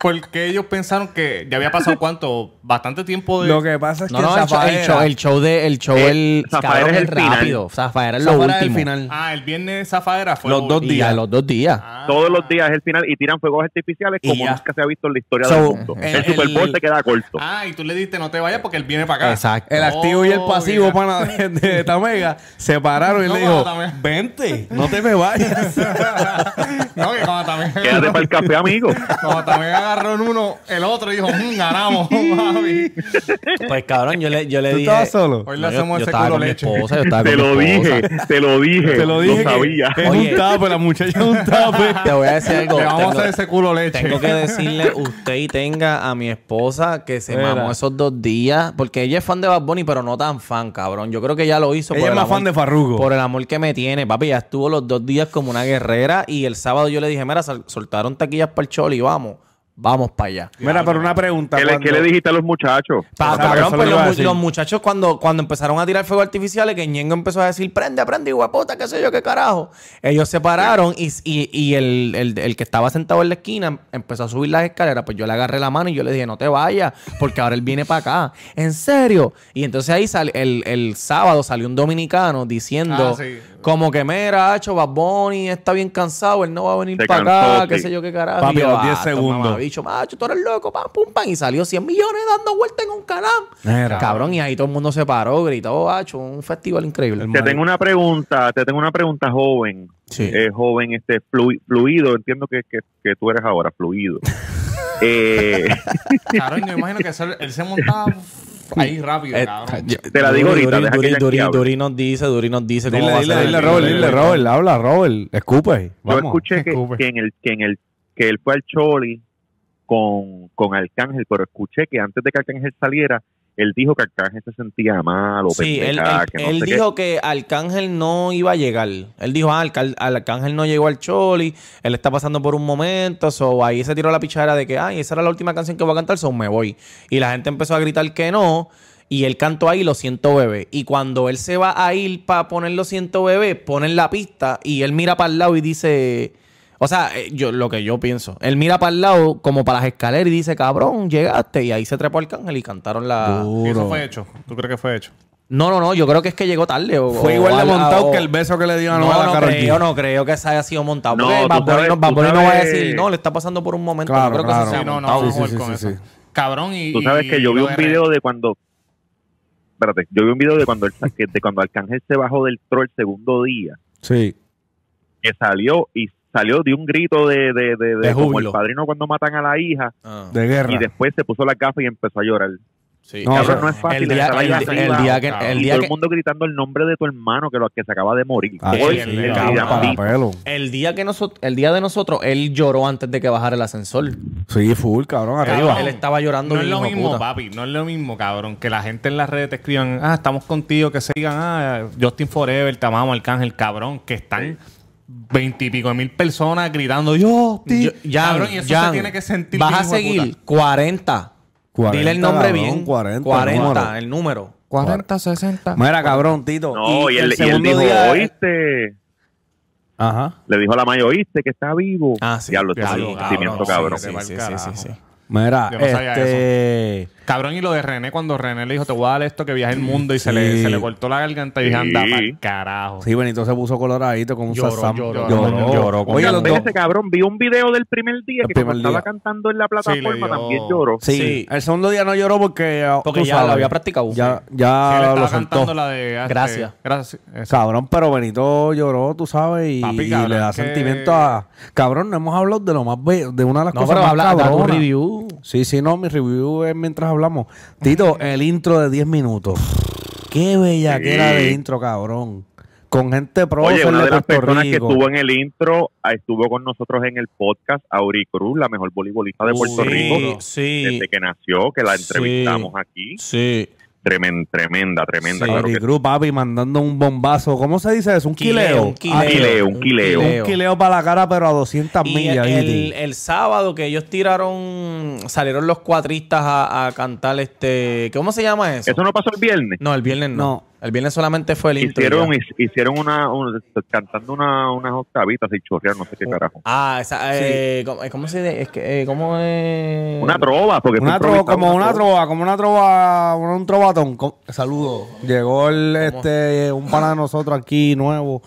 Porque ellos pensaron que ya había pasado (laughs) cuánto, bastante tiempo de. Lo que pasa es que No, el show, el show, el show de. El show, Eh, el. Zafaera cabrón, es el rápido. Zafaera es lo es el último. final. Ah, el viernes Zafaera fue Los lo dos último. Días. los dos días. Ah. Todos los días es el final y tiran fuegos artificiales como nunca se ha visto en la historia So, del mundo. el- El, Super Bowl el- se queda corto. Ah, y tú le diste no te vayas porque él viene para acá. Exacto. El activo y el Oh, pasivo, mira. pana, de, de (laughs) Tamega, se pararon y No, le dijo, Tamega. vente, (laughs) no te me vayas. no, que cuando también. Quédate para el café, amigo. Cuando también agarró en uno, el otro dijo, "Mm, ganamos, (laughs) mami. Pues cabrón, yo le, yo le ¿Tú dije. estabas solo? Hoy le No, hacemos yo ese culo leche. esposa, yo estaba Te con lo dije, te lo dije. Te lo dije Lo sabía. es Oye. un tape, la muchacha es un tape. (laughs) Te voy a decir algo. Le vamos tengo, a hacer ese culo leche. tengo que decirle (laughs) usted y tenga a mi esposa que se Mira. mamó esos dos días. Porque ella es fan de Bad Bunny, pero no tan fan, cabrón. Yo creo que ella lo hizo Ella por es el más amor- fan de Farruko. Por el amor que me tiene. Papi, ya estuvo los dos días como una guerrera. Y el sábado yo le dije, mira, soltaron taquillas para el choli, vamos. Vamos para allá. Mira, pero una pregunta. ¿Qué le, cuando- qué le dijiste a los muchachos? Pa- cabrón, pues los, muchachos cuando, cuando empezaron a tirar fuegos artificiales, que Ñengo empezó a decir, prende, prende, hueputa, qué sé yo, qué carajo. Ellos se pararon y, y- y el, el- el que estaba sentado en la esquina empezó a subir las escaleras. Pues yo le agarré la mano y yo le dije, no te vayas, porque ahora él viene para acá. ¿En serio? Y entonces ahí sal- el, el sábado salió un dominicano diciendo, Ah, sí. Como que, mira, hacho, Bad Bunny está bien cansado, él no va a venir para acá, qué sé yo, qué carajo. Papi, Y yo, a los 10 "Ah, segundos". mamabicho, macho, tú eres loco, pam, pum, pam. Y salió 100 millones dando vueltas en un canal. Cabrón, y ahí todo el mundo se paró, gritó, hacho, un festival increíble. Te tengo una pregunta, te tengo una pregunta joven. Sí. Eh, joven, este flu- fluido, entiendo que, que, que tú eres ahora, fluido. (laughs) eh, Cabrón, yo imagino que él se montaba (laughs) ahí rápido, Eh, cabrón. yo- Te la digo Duri, ahorita, Duri, Duri, Duri, nos dice, Duri nos dice cómo Dile, va a dile, ser. dile, Robert, dile, dile, dile. Robert, habla, Robert, escupe. yo escuché que en el, que en el que él fue al Choli con, con Arcángel, pero escuché que antes de que Arcángel saliera, él dijo que Arcángel se sentía mal o Sí, él, él- que no él sé qué. dijo que Arcángel no iba a llegar. Él dijo, ah, Arcángel no llegó al Choli, él está pasando por un momento, so ahí se tiró la pichadera de que, ay, esa era la última canción que voy a cantar, so me voy. Y la gente empezó a gritar que no, y él cantó ahí Lo siento bebé. Y cuando él se va a ir para poner Lo siento bebé, ponen la pista y él mira para el lado y dice, O sea, eh, yo lo que yo pienso. Él mira para el lado, como para las escaleras, y dice, cabrón, llegaste. Y ahí se trepó Arcángel y cantaron la. Y eso fue hecho. ¿Tú crees que fue hecho? No, no, no. Yo creo que es que llegó tarde. o- Fue o igual de al- montado o- que el beso que le dio a No, Noel a no Karol G. creo, no creo que se haya sido montado. No, porque tú Bad Bunny sabes- no, Bad tú Bunny no va a sabes- decir, no, le está pasando por un momento. Claro, no creo que claro. se sea Sí, no, no, montado. vamos Sí, a sí, jugar con sí, eso. Cabrón y... Tú sabes que yo vi un de video de cuando. Espérate, yo vi un video de cuando, el, que- de cuando Arcángel se bajó del troll el segundo día, Sí. que salió y salió de un grito de, de, de, de De como el padrino cuando matan a la hija, Ah, De guerra. y después se puso la gafa y empezó a llorar. sí. No, Cabrón, es fácil el día, estar el, allá el arriba día que, cabrón. el y día todo que, el mundo gritando el nombre de tu hermano que lo que se acaba de morir. Ah, Hoy, el día cabrón, para antes. pelo. el día que nosotros, el día de nosotros, él lloró antes de que bajara el ascensor. Sí, full, cabrón, arriba. Él estaba llorando. No es lo mismo, puta. papi. No es lo mismo, cabrón. Que la gente en las redes te escriban, ah, estamos contigo, que se digan, ah, Justin Forever, te amamos, Arcángel, cabrón. Que están veintipico mil personas gritando, yo, Yo- Jan, cabrón, y eso Jan, se tiene que sentir Vas bien, a seguir puta. 40. 40, Dile el nombre cabrón, bien. 40, 40, el número. el número. 40, 60. Mira, cabrón, Tito. No, y, él, y él segundo dijo, día- oíste, Ajá. le dijo a la Maya, oíste que está vivo. Ah, sí. Diablo, cabrón, sentimiento, sí, cabrón. sí, Sí, sí, sí, sí. Mira, Yo no sabía este... Cabrón, y lo de René, cuando René le dijo, te voy a dar esto que viaje el mundo y se, le, se le cortó la garganta y dije, anda pa'l carajo. Sí, Benito se puso coloradito con un Lloró, sasam. lloró, lloró. lloró. Oye, los dos... veces, cabrón, vi un video del primer día El que primer cuando estaba cantando en la plataforma también lloró. Sí. Sí. el segundo día no lloró porque... Porque ya lo había practicado. Ya, Sí, él ya estaba lo cantando la de... este, Gracias. Gracias. eso. Cabrón, pero Benito lloró, tú sabes, y, Papi, y cabrón, le da que- sentimiento a... Cabrón, no hemos hablado de lo más bello, de una de las No, cosas pero más habla, review. Sí, sí, no, mi review es mientras hablamos. Tito, el intro de 10 minutos. Qué bella que era de intro, cabrón. Con gente pro Oye, una de de las personas que estuvo en el intro ah, estuvo con nosotros en el podcast, Auri Cruz, la mejor voleibolista de Puerto Sí, Rico, sí. desde que nació, que la entrevistamos aquí. Sí. Tremen- tremenda, tremenda. Sí. claro papi, mandando un bombazo. ¿Cómo se dice eso? Un quileo. Un Ah, quileo, un quileo. Un quileo para la cara, pero a 200 Y millas. el, sábado que ellos tiraron, salieron los cuatristas a, a cantar este, ¿cómo se llama eso? Eso no pasó el viernes. No, el viernes no. No. El viernes solamente fue el hicieron, hicieron una, un- cantando una, unas octavitas y chorrear, no sé qué carajo. Ah, esa, eh, ¿cómo, eh, cómo se dice? Es que, eh, ¿cómo es? Una trova, porque Una trova, como una trova, como una trova, un trovatón. Com- Saludo. Llegó el, este, un pana de nosotros aquí nuevo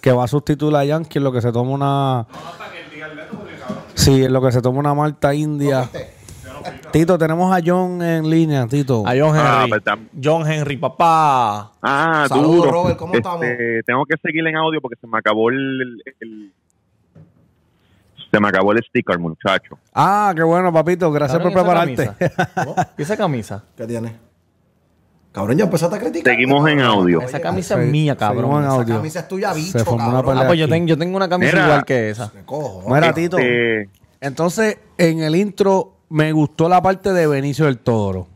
que va a sustituir a Yankee en lo que se toma una. Sí, en lo que se toma una malta india. (laughs) Tito, tenemos a John en línea, Tito. A John Ah, Henry. tam- John Henry, papá. Ah, Saludos, duro. Robert, ¿cómo Este, estamos? Tengo que seguir en audio porque se me acabó el, el- el- se me acabó el sticker, muchacho. Ah, qué bueno, papito. Gracias por Cabrón, ¿y esa prepararte. camisa? ¿Y esa camisa? ¿Qué tiene? Cabrón, ya empezaste a criticar. Seguimos en audio. Esa camisa Sí, es mía, cabrón. en Esa audio. camisa es tuya, bicho, Se formó una cabrón. pelea. Ah, pues yo, tengo, yo tengo una camisa Mira. igual que esa. Me cojo. Mira, Tito. Este, Entonces, en el intro me gustó la parte de Benicio del Toro.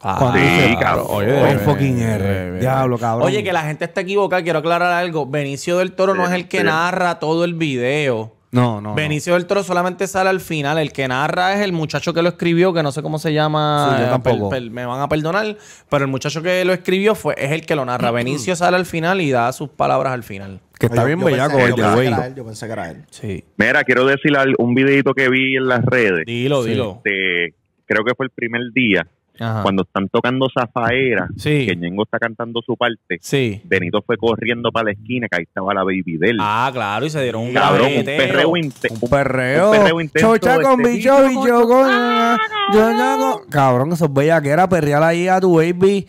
Cuando sí, cabrón. Oye, Oye, fucking bebé, R. Diablo, cabrón. Oye, que la gente está equivocada. Quiero aclarar algo. Benicio del Toro no es el que narra todo el video. No, no. Benicio del Toro solamente sale al final. El que narra es el muchacho que lo escribió, que no sé cómo se llama. Sí, yo tampoco. per- per- me van a perdonar. Pero el muchacho que lo escribió fue, es el que lo narra. (clears throat) Benicio sale al final y da sus palabras al final. Que está Yo- bien yo bellaco, el yo de pensé que güey. era él, Yo pensé que era él. Sí. mira, quiero decir un videito que vi en las redes. Dilo, dilo. Este, creo que fue el primer día, Ajá. cuando están tocando Zafaera, Sí. que Ñengo está cantando su parte. Sí. Benito fue corriendo para la esquina, que ahí estaba la baby de él. Ah, claro, y se dieron un Cabrón, un perreo, inte- Un perreo. un perreo intenso, Chocha con este, bicho, bicho con. yo ya con- Cabrón, eso es bellaquera, perrear ahí a tu baby.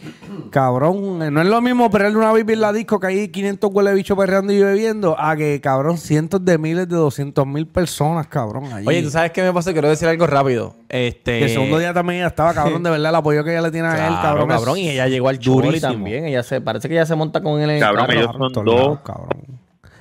Cabrón, no es lo mismo perrearle una baby en la disco que hay 500 huele bicho perreando y bebiendo, a que, cabrón, cientos de miles de 200 mil personas, cabrón, allí. Oye, ¿tú sabes qué me pasó? Quiero decir algo rápido. Este... Que el segundo día también ella estaba, cabrón, (laughs) de verdad, el apoyo que ella le tiene a él, cabrón. cabrón, es y ella llegó al choli también. Ella se, parece que ella se monta con él en el Cabrón, carro. ellos son dos. lados, cabrón.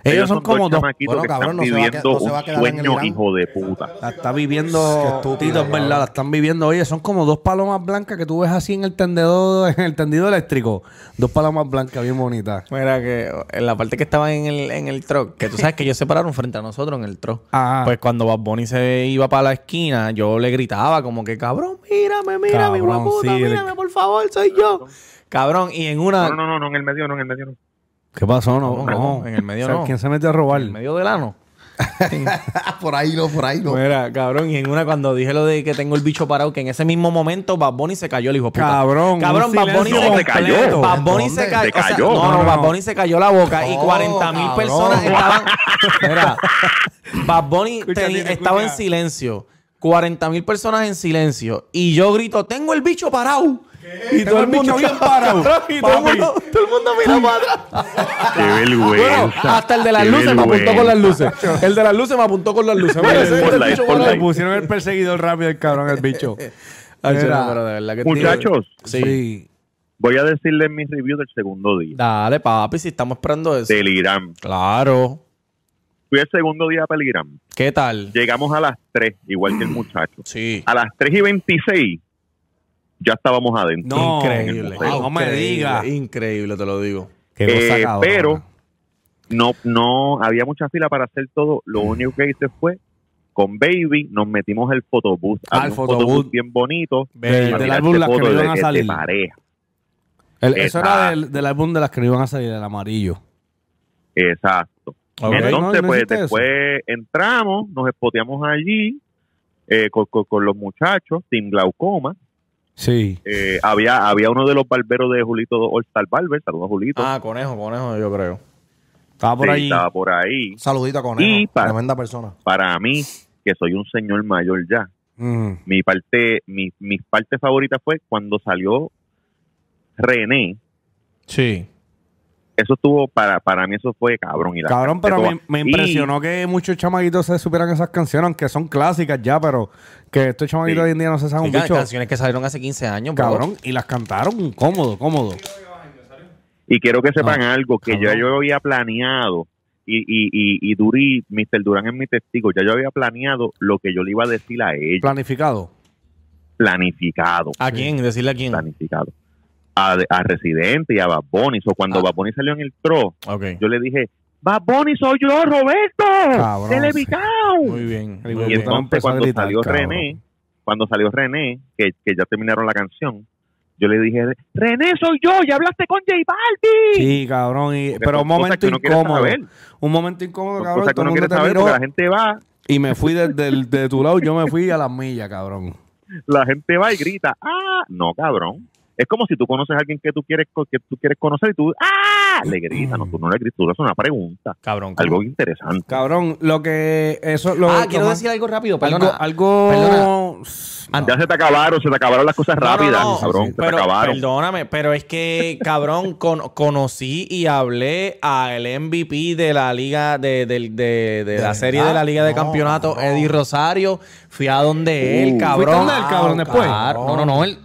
Ellos son como dos. Bueno, cabrón, no se va a viviendo que- no se va a un quedar en el hijo de puta. La está viviendo, Tito, es verdad, la están viviendo. Oye, son como dos palomas blancas que tú ves así en el tendido, (laughs) en el tendido eléctrico. Dos palomas blancas bien bonitas. Mira que en la parte que estaba en el, en el truck, que tú sabes que ellos se pararon frente a nosotros en el truck. (laughs) Ajá. Pues cuando Bad Bunny se iba para la esquina, yo le gritaba como que, cabrón, mírame, mírame, hijo de Cabrón, puta, sí, el- mírame, por favor, soy yo. Cabrón, y en una... No, no, no, no, en el medio no, en el medio no. ¿Qué pasó? No, ¿Cómo que no. no? En el medio ¿Sabes no. ¿Quién se metió a robar? En medio del ano. (laughs) por ahí no, por ahí no. Mira, cabrón, y en una cuando dije lo de que tengo el bicho parado, que en ese mismo momento Bad Bunny se cayó el hijo puta. Cabrón, cabrón, Bad Bunny se, cayó. Bad Bunny se cayó. O sea, no, No, no. Bad Bunny se cayó la boca y No, 40 mil personas estaban. (laughs) Mira, Bad Bunny Escucha, estaba en silencio. 40 mil personas en silencio. Y yo grito, tengo el bicho parado. Y todo el mundo bicho bien parado. y todo el mundo, todo el mundo mira para atrás. (laughs) Qué vergüenza. Bueno, hasta el de las qué luces me apuntó con las luces. El de las luces me apuntó con las luces. Mira, ese el bicho pusieron el perseguidor rápido el cabrón, el bicho. (laughs) Ay, Mira. no, pero de verdad que Muchachos, Sí. Sí. voy a decirles mi review del segundo día. Dale, papi, si estamos esperando eso. Del Irán. Claro. Fui el segundo día para el Irán. ¿Qué tal? Llegamos a las 3, igual que el muchacho. Sí. A las 3 y 26 ya estábamos adentro. No, increíble. Wow, no me Increíble, diga. Increíble, te lo digo. Eh, pero no, no había mucha fila para hacer todo. Lo único que hice fue con Baby nos metimos el photobús. Ah, el photobús bien bonito. Del- álbum Las que de iban a de salir. pareja. El- eso era del, del álbum de las que no iban a salir, el amarillo. Exacto. Ok. Entonces, No, pues eso. después entramos, nos espoteamos allí eh, con, con- con los muchachos, sin glaucoma. Sí. Eh, había había uno de los barberos de Julito All Star Barber, saludos a Julito. Ah, conejo, conejo, yo creo. Estaba por Sí, ahí. Estaba por ahí. Saludito a Conejo. Y pa- Tremenda persona. Para mí, que soy un señor mayor ya, Mm. mi parte, mi, mi parte favorita fue cuando salió René. Sí. Eso estuvo, para, para mí eso fue cabrón. Y la Cabrón, pero me, impresionó que muchos chamaquitos se supieran esas canciones, aunque son clásicas ya, pero que estos chamaquitos Sí. hoy en día no se saben un Sí, bicho. canciones que salieron hace 15 años, bro. Cabrón, y las cantaron cómodo, cómodo. Y, quiero que sepan Ah, algo, que ya yo había planeado, y, y, y, y Duri, Mr. Durán es mi testigo, ya yo había planeado lo que yo le iba a decir a ella. Planificado. planificado. ¿A quién? Decirle a quién. Planificado. A, a Residente y a Bad Bunny. So, cuando Ah. Bad Bunny salió en el tro, yo le dije, Bad Bunny soy yo, Roberto. Televicao. Muy bien. Y Muy Y bien. entonces- cuando gritar, salió cabrón. René, cuando salió René, que, que ya terminaron la canción, yo le dije, René soy yo, ya hablaste con J Balvin. Sí, cabrón. y- pero un momento incómodo. Un momento incómodo, cabrón. que Todo el uno mundo quiere te saber miró porque la gente va, y me fui el- de tu lado, yo me fui a las millas, cabrón. (laughs) la gente va y grita, ah, no, cabrón. Es como si tú conoces a alguien que tú quieres que tú quieres conocer y tú, ah, le gritas, no, tú no le gritas, tú le haces una pregunta, Cabrón. algo interesante. Cabrón, lo que. Eso, lo, ah, lo quiero más- decir algo rápido. Algo. Perdona. algo Antes- Ya se te acabaron, se te acabaron las cosas No, no, rápidas, no, cabrón, sí, se pero, te acabaron. Perdóname, pero es que, cabrón, con- conocí y hablé al MVP de la liga, de, del- de- de la serie de la liga de campeonato, no. Eddie Rosario. Fui a donde él, Uh. cabrón. ¿Fuiste donde él, cabrón, después? Claro. No, no, no. él-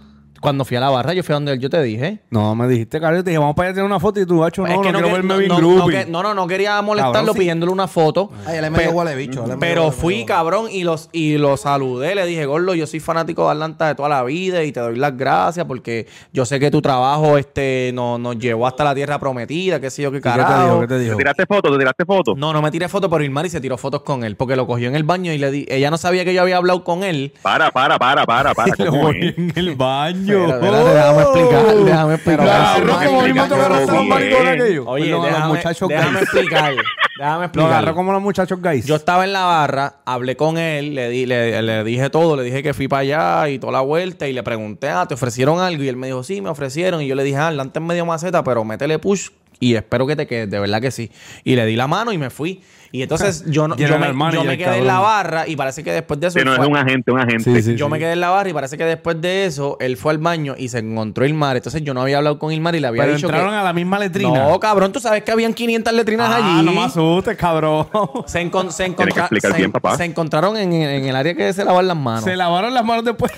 cuando fui a la barra, yo fui a donde él, yo te dije. No, me dijiste, cabrón, te dije, vamos para allá a tener una foto y tú, hacho, no, es no, que no, quiero que- verme no, bien no, groupie. no, que- no, no, no quería molestarlo Cabrón, sí. pidiéndole una foto. Ay, él medio Pero- huele bicho. Pero huele fui, cabrón, y los y lo saludé. Le dije, Gordo, yo soy fanático de Atlanta de toda la vida y te doy las gracias porque yo sé que tu trabajo este nos, nos llevó hasta la tierra prometida, qué sé yo, qué ¿Y ¿Qué te carajo. dijo? ¿Qué te tiraste fotos? ¿Te tiraste fotos? No, no me tiré fotos, pero Ilmari se tiró fotos con él porque lo cogió en el baño y le di. Ella no sabía que yo había hablado con él. Para, para, para, para, para. (laughs) En el baño. Espérate, espérate, déjame explicar, déjame explicar. Lo agarró Déjame como mismo explicar, bien. aquellos. Oye, déjame, los muchachos déjame explicar. Déjame Lo explicar. agarró como los muchachos gays. Yo estaba en la barra, hablé con él, le, di, le, le dije todo, le dije que fui para allá y toda la vuelta y le pregunté, ah, ¿te ofrecieron algo? Y él me dijo, sí, me ofrecieron. Y yo le dije, ah, adelante en medio maceta, pero métele push y espero que te quedes, de verdad que sí. Y le di la mano y me fui. Y entonces (laughs) yo, no, yo, me, yo me quedé en la barra y parece que después de eso... Sí, no, fue- es un agente, un agente. Sí, sí. yo me quedé en la barra y parece que después de eso él fue al baño y se encontró Ilmar. Entonces yo no había hablado con Ilmar y le había Pero dicho entraron que... a la misma letrina. No, cabrón, tú sabes que habían 500 letrinas ah, allí. no me asustes, cabrón. (laughs) Se, encon- se, encontra- explicar se- bien, papá. se encontraron en, en el área que se lavan las manos. Se lavaron las manos después.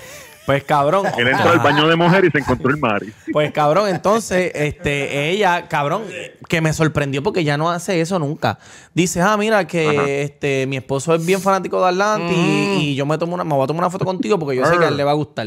Pues cabrón. Él entró al baño de mujer y se encontró el Mari. Pues cabrón, entonces, este, ella, cabrón, que me sorprendió porque ya no hace eso nunca. Dice, ah, mira, que este, mi esposo es bien fanático de Atlanta y, y yo me tomo una, me voy a tomar una foto contigo porque yo sé que a él le va a gustar.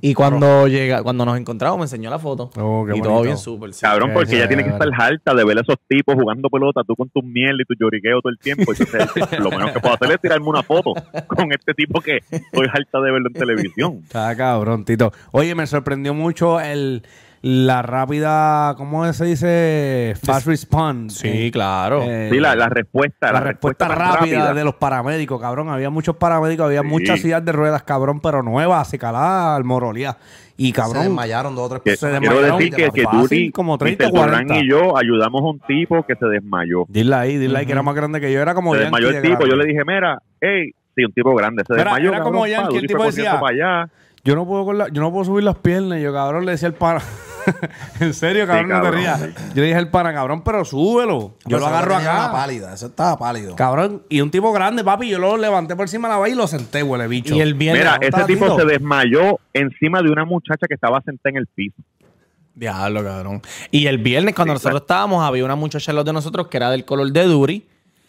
Y cuando llega, cuando nos encontramos, me enseñó la foto. Oh, qué y todo bien súper. sí. Cabrón, porque sí, ella tiene que estar harta de ver a esos tipos jugando pelota, tú con tus miel y tu lloriqueo todo el tiempo. Entonces, lo menos que puedo hacer es tirarme una foto con este tipo que estoy harta de verlo en televisión. Está cabrón, Tito. Oye, me sorprendió mucho el, la rápida, ¿cómo se dice? Fast response. Sí, claro. Eh, Sí, la, la respuesta. la, respuesta, rápida, de los paramédicos, cabrón. Había muchos paramédicos, había Sí. muchas sillas de ruedas, cabrón, pero nuevas, se calada al morolía. Y Se cabrón, desmayaron dos o tres Que- Se quiero desmayaron decir que, que fácil, como 30 Mr. Durán 40. y yo ayudamos a un tipo que se desmayó. dile ahí, dile ahí que era más grande que yo. Era como Se desmayó de el tipo. grande. Yo le dije, mira, hey, sí, un tipo grande. Se Era- desmayó. era como cabrón, Yankee, el tipo decía, para allá. Yo no puedo con la- yo no puedo subir las piernas. Y yo, cabrón, le decía el pana. (laughs) en serio, cabrón, no te cabrón. rías. Yo le dije al pana, cabrón, pero súbelo. Yo lo agarro acá. pálida, eso estaba pálido. Cabrón, y un tipo grande, papi, yo lo levanté por encima de la valla y lo senté, huele bicho. Y el viernes. Mira, ese tipo se desmayó encima de una muchacha que estaba sentada en el piso. Diablo, cabrón. Y el viernes, cuando nosotros estábamos, había una muchacha en los de nosotros que era del color de Duri.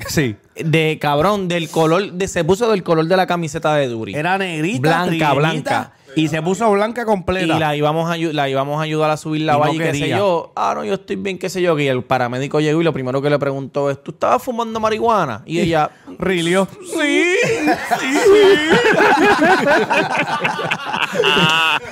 Sí. De cabrón, del color, de, se puso del color de la camiseta de Duri. Era negrita, Blanca, blanca. Y se puso blanca y completa. la íbamos, a, la íbamos a ayudar a subir la Y no valla y qué sé yo. Ah, no, yo estoy bien, qué sé yo. Y el paramédico llegó y lo primero que le preguntó es, ¿tú estabas fumando marihuana? Y ella, (laughs) Rilio. sí,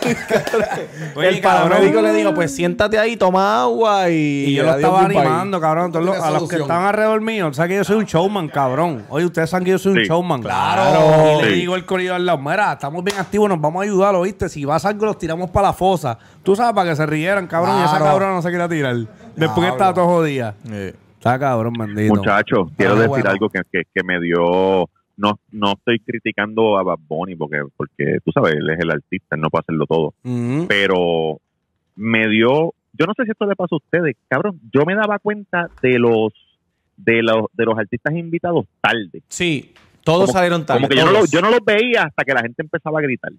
(laughs) Oye, el cabrón. paramédico le dijo, pues siéntate ahí, toma agua y... Y yo lo estaba goodbye". animando, cabrón. Tiene a los que estaban alrededor mío. ¿Sabes que yo soy un showman, cabrón? Oye, ustedes saben que yo soy un Sí. showman. Claro. Y le Sí. digo al corrido al lado, mira, estamos bien activos, nos vamos a ayudar, ¿oíste? Si vas algo, los tiramos para la fosa. Tú sabes, para que se rieran, cabrón. Y esa Claro. cabrona no se quiera tirar. Después que Diablo. estaba todo jodida. Eh, Está cabrón, bendito. Muchachos, quiero decir bueno. algo que, que, que me dio. No, no estoy criticando a Bad Bunny porque, porque tú sabes, él es el artista, él no puede hacerlo todo. Pero me dio. Yo no sé si esto le pasa a ustedes, cabrón. Yo me daba cuenta de los de los de los artistas invitados tarde. Sí, todos Como- salieron tarde. Como que yo no, todos. los, yo no los veía hasta que la gente empezaba a gritar.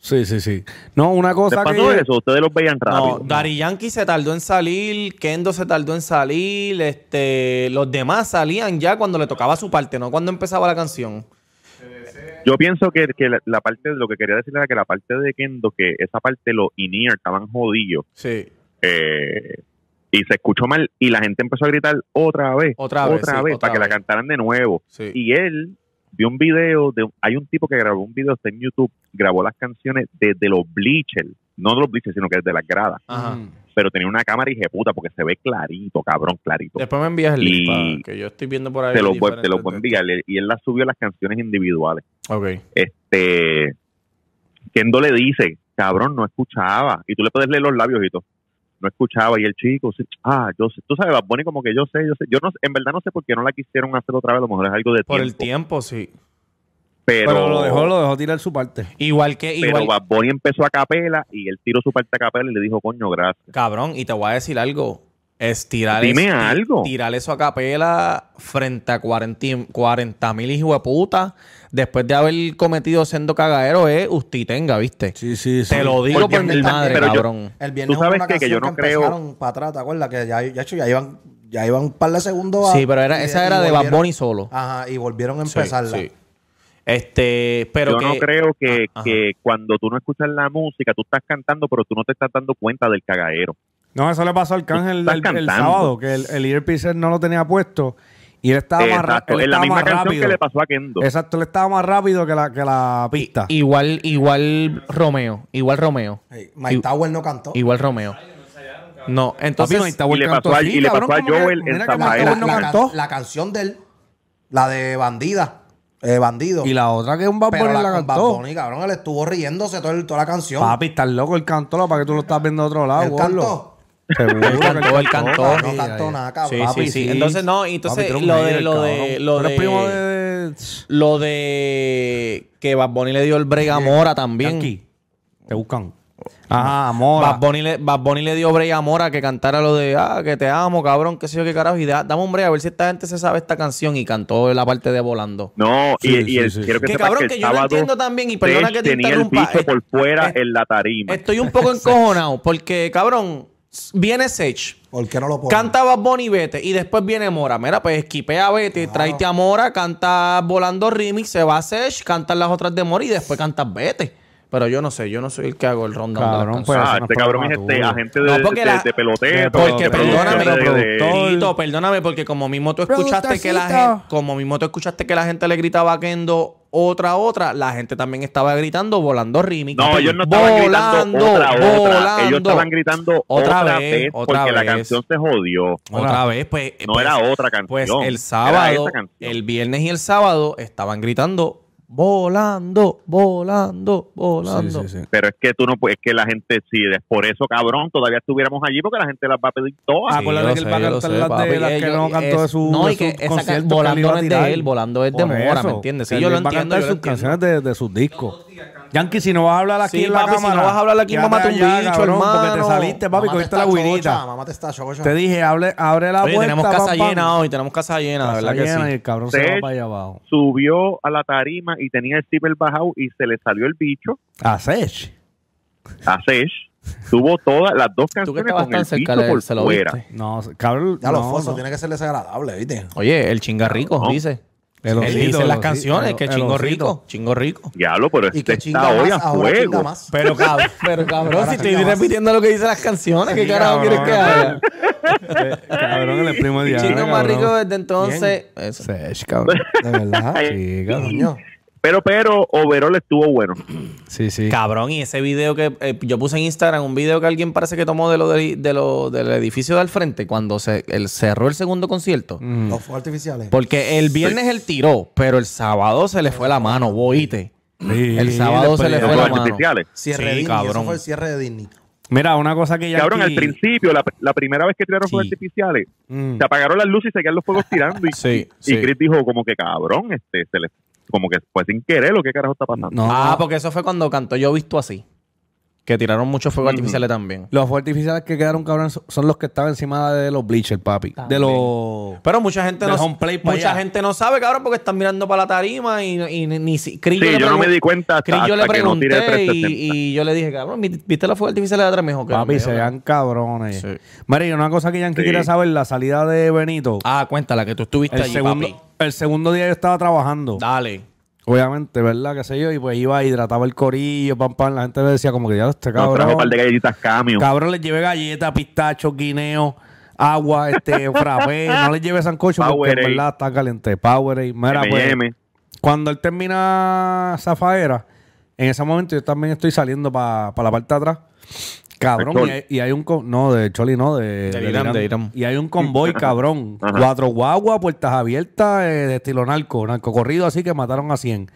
Sí, sí, sí. No, una ¿Les cosa pasó que... eso? Ustedes los veían rápido. No, Dari Yankee se tardó en salir, Kendo se tardó en salir, este, los demás salían ya cuando le tocaba su parte, no cuando empezaba la canción. Yo pienso que, que la, la parte de lo que quería decir era que la parte de Kendo, que esa parte, los in-ear estaban jodidos. Sí. eh, y se escuchó mal y la gente empezó a gritar otra vez, Otra vez, sí, vez, otra para que la cantaran de nuevo. Sí. Y él vio un video, de hay un tipo que grabó un video está en YouTube, grabó las canciones desde los bleachers, no de los bleachers, sino que desde las gradas, Ajá. Pero tenía una cámara puta porque se ve clarito, cabrón, clarito. Después me envías el link, Y- que yo estoy viendo por ahí. Te lo, voy- te lo voy a enviar y él las subió las canciones individuales. Ok. Este, Kendo le dice, cabrón, no escuchaba. Y tú le puedes leer los labios y todo. No escuchaba. Y el chico, ah, yo sé. Tú sabes, Bad Bunny como que yo sé, yo sé. Yo no, en verdad no sé por qué no la quisieron hacer otra vez. A lo mejor es algo de Por tiempo. el tiempo, sí. Pero, Pero lo dejó, lo dejó tirar su parte. Igual que, pero igual, Bad Bunny empezó a capela y él tiró su parte a capela y le dijo, coño, gracias. cabrón, y te voy a decir algo. Es tirar, Dime es- algo. tirar eso a capela frente a 40 mil hijos de puta después de haber cometido siendo cagadero es usted tenga, ¿viste? Sí, sí, sí. Te lo digo Porque por mi el- madre, pero yo- cabrón. El viernes Tú sabes una que- que yo no creo- empezaron para atrás, ¿te acuerdas? Que ya, ya, hecho, ya iban, ya iban un par de segundos. a- Sí, pero era, y- esa y era de Bad Bunny solo. Ajá, y volvieron a empezarla. sí. Este, pero yo que, no creo que, Ah, que cuando tú no escuchas la música, tú estás cantando, pero tú no te estás dando cuenta del cagadero. No, eso le pasó al Cángel Estás el, el sábado, que el, el earpiece no lo tenía puesto y él estaba más, Exacto, él es la estaba misma más canción rápido. que le pasó a Kendo. Exacto, él estaba más rápido que la, que la pista. igual, igual Romeo, igual Romeo, Hey, Mike Tower no cantó. igual Romeo. No, entonces Papi, Mike Tower y le cantó pasó a- y le pasó a Joel en no cantó. la canción de él, la de Bandida, eh, Bandido. Y la otra que es un Bad Bunny la, la cantó. Bunny, cabrón, él estuvo riéndose todo el- toda la canción. Papi, estás loco, él cantó, para que tú lo estás viendo de otro lado, él cantó. Él cantó, él cantó. No cantó nada, cabrón. Sí, Papi, sí, sí. Entonces, no, y entonces Papi, lo de, lo de, lo de, primo de... lo de que Bad Bunny le dio el break a Mora también. Yankee. Te buscan. Ajá, Mora. Bad Bunny, le, Bad Bunny le dio break a Mora que cantara lo de, ah, que te amo, cabrón, qué sé yo qué carajo. Y da- dame un break a ver si esta gente se sabe esta canción. Y cantó la parte de Volando. No, Sí, y, el- sí, quiero sí. que Que sepas cabrón, que yo sábado entiendo también, y perdona que te tenía el interrumpa, eh, por fuera eh, en la tarima. Estoy un poco (laughs) encojonado porque, cabrón, viene Sech. ¿Por qué no lo ponen? Canta Bad Bunny y vete. Y después viene Mora. Mira, pues esquipea vete, tráete a Mora, canta Volando Remix, se va a Sech, cantan las otras de Mora y después cantas vete. Pero yo no sé, yo no soy el que hago el de Cabrón, las pues, ah, no este es cabrón es este agente No, de, porque de- la- de peloteo. Porque de- perdóname, de-. Tito, perdóname, porque como mismo tú escuchaste que la gente, como mismo tú escuchaste que la gente le gritaba a Kendo otra, otra, la gente también estaba gritando volando rítmica. No, ellos no estaban gritando otra, otra. Ellos estaban gritando Otra otra, vez, vez, otra porque la vez. canción se jodió. Otra vez, pues. No pues, era otra canción. Pues el sábado, el viernes y el sábado estaban gritando volando, volando, volando. Sí, sí, sí. Pero es que tú no puedes, es que la gente, si es por eso, cabrón, todavía estuviéramos allí porque la gente las va a pedir todas. Sí, Acuérdate que él va a cantar las papi. de las que no cantó de su No, de y que esa que volando es de él, volando es de Mora, ¿me entiendes? Sí, yo lo va a entiendo, cantar sus entiendo. canciones de, de sus discos. Yankee, si no vas a hablar aquí Sí, en la papi, si no vas a hablar aquí, quédate mámate un allá, bicho, cabrón, Porque te hermano. saliste, papi, cogiste esta la guirita. Mámate esta chocha. Te dije, hable, abre la Oye, puerta. tenemos casa pam, pam. llena hoy, tenemos casa llena, de Casa verdad que sí. y el cabrón se Sech. va para allá abajo. Subió a la tarima y tenía el zipper bajado y se le salió el bicho A Sech. a Sesh. Tuvo todas las dos Tú que canciones con el bicho él, por se lo fuera. viste. No, cabrón. Ya los no, fosos no. tiene que ser desagradable, ¿viste? Oye, el chinga rico, No. dice. El Él osito, dice el las canciones, el- que el chingo osito. rico, chingo rico. Diablo, pero Y este está hoy a fuego. Pero, (laughs) cabrón, pero cabrón, si estoy repitiendo lo que dice las canciones, ¿qué Sí, carajo quieres que cabrón. haga? Cabrón, el primo Diana, chingo más rico desde entonces. Eso. Cabrón. De verdad. (laughs) Sí, cabrón. Coño. Pero, pero, Overall estuvo bueno. Sí, sí. Cabrón, y ese video que eh, yo puse en Instagram, un video que alguien parece que tomó de lo de, de lo, del edificio de al frente cuando se el, cerró el segundo concierto. Mm. Los fuegos artificiales. Porque el viernes él tiró, pero el sábado se le fue la mano, boíte. Sí, El sábado se le Los fue la fuegos mano. artificiales. Cierre Sí, de Disney. cabrón. Eso fue el cierre de Disney. Mira, una cosa que ya Cabrón, al principio, la, la primera vez que tiraron fuegos Sí. artificiales, Mm. se apagaron las luces y se quedaron los fuegos tirando. Y, Sí, y sí. Chris dijo como que cabrón, este, se le, como que fue sin querer lo que carajo está pasando. No, Ah, porque eso fue cuando cantó Yo Visto Así. Que tiraron muchos fuegos artificiales también. Los fuegos artificiales que quedaron cabrón son- los que estaban encima de los bleachers, papi. De los. Pero mucha gente Del no home plate pa' mucha allá. gente no sabe, cabrón, porque están mirando para la tarima y, y ni, ni si- Cris, Sí, le yo no me di cuenta hasta, Cris, yo le hasta que no tiré y, 360. y yo le dije, cabrón, ¿vi- ¿viste los fuegos artificiales de atrás? Me dijo que Papi, no, se vean cabrones. Sí. María, una cosa que Yankee Sí. quiere saber, la salida de Benito. Ah, cuéntala, que tú estuviste el, allí, segundo, papi. el segundo día yo estaba trabajando. Dale. Obviamente, ¿verdad? Qué sé yo. Y pues iba, hidrataba el corillo, pam, pam. La gente le decía como que ya este Nos trajo cabrón. un par de galletitas cambio. Cabrón, les llevé galletas, pistachos, guineo, agua, este, (laughs) frappé. no les llevé sancocho porque en verdad está caliente. Powerade. Mira, pues, cuando él termina Zafaera, en ese momento yo también estoy saliendo para la parte de atrás. Cabrón, ¿De y hay, y hay un... con- No, de Choli no, de, Irán, de Irán. Y hay un convoy, cabrón. (laughs) Ajá. Cuatro guaguas, puertas abiertas, eh, de estilo narco. Narco corrido así que mataron a 100.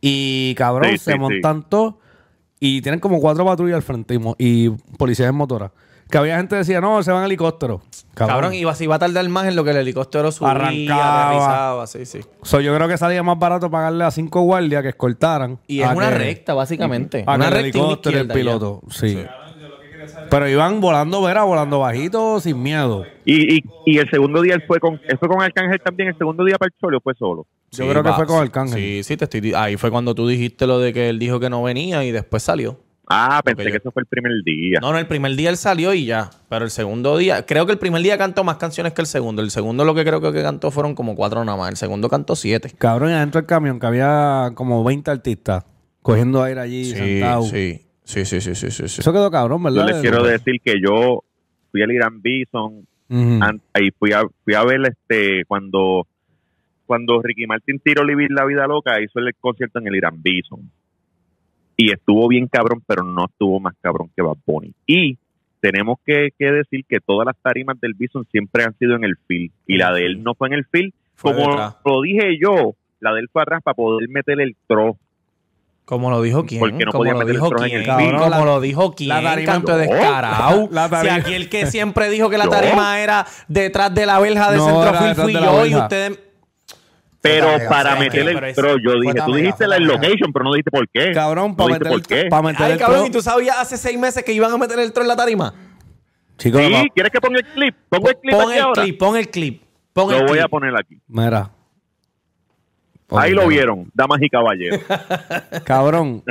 Y, cabrón, Sí, se sí, montan todos y tienen como cuatro patrullas al frente y, policías en motora. Que había gente que decía, no, se van en helicóptero. Cabrón, iba, si iba a tardar más en lo que el helicóptero subía, Arrancaba. aterrizaba, sí, sí. So, yo creo que salía más barato pagarle a cinco guardias que escoltaran. Y es una que- recta, básicamente. A una el recta una helicóptero y el ya. piloto. Sí. Pero iban volando, vera, volando bajito, sin miedo. Y, y, y el segundo día él fue con, él fue con Arcángel también. El segundo día para el Chole o fue solo. Yo Sí, creo que va, fue con Arcángel. Sí, sí, te estoy Ahí fue cuando tú dijiste lo de que él dijo que no venía y después salió. Ah, pensé que eso fue el primer día. No, no, el primer día él salió y ya. Pero el segundo día, creo que el primer día cantó más canciones que el segundo. El segundo lo que creo que cantó fueron como cuatro nada más. El segundo cantó siete. Cabrón, y adentro del camión que había como 20 artistas cogiendo aire allí, Sí, sentados. sí, sí, sí, sí, sí, sí, sí. Eso quedó cabrón, Yo ¿verdad? les quiero decir que yo fui al Irán Bison an- y fui a, fui a ver este cuando cuando Ricky Martin tiró Vivir la Vida Loca hizo el concierto en el Irán Bison. Y estuvo bien cabrón, pero no estuvo más cabrón que Bad Bunny. Y tenemos que, que decir que todas las tarimas del Bison siempre han sido en el field. Y la de él no fue en el field. Fue Como detrás. lo dije yo, la de él fue atrás para poder meter el tro. Como lo dijo quién. Porque no como podía lo meter el dijo quién. el Cabrón, como la- lo dijo quién. la tarima- canto de No. descarado. (laughs) La Si tarima- aquí el que siempre dijo que la Yo. tarima era detrás de la verja de No, fui de yo y ustedes... Pero para Tamega, meter pero el es- tro, yo dije, tú dijiste la location, pero no dijiste por qué. Cabrón, No para dijiste meter, por qué. el, pa' meter Ay, el cabrón, tro- ¿y tú sabías hace seis meses que iban a meter el tro en la tarima? Chicos, Sí, ¿quieres que ponga el clip? Pongo el clip Pon aquí el ahora. clip, pon el clip. Pon el Lo voy clip. a poner aquí. mira. Ahí lo vieron, damas y caballeros. (laughs) Cabrón,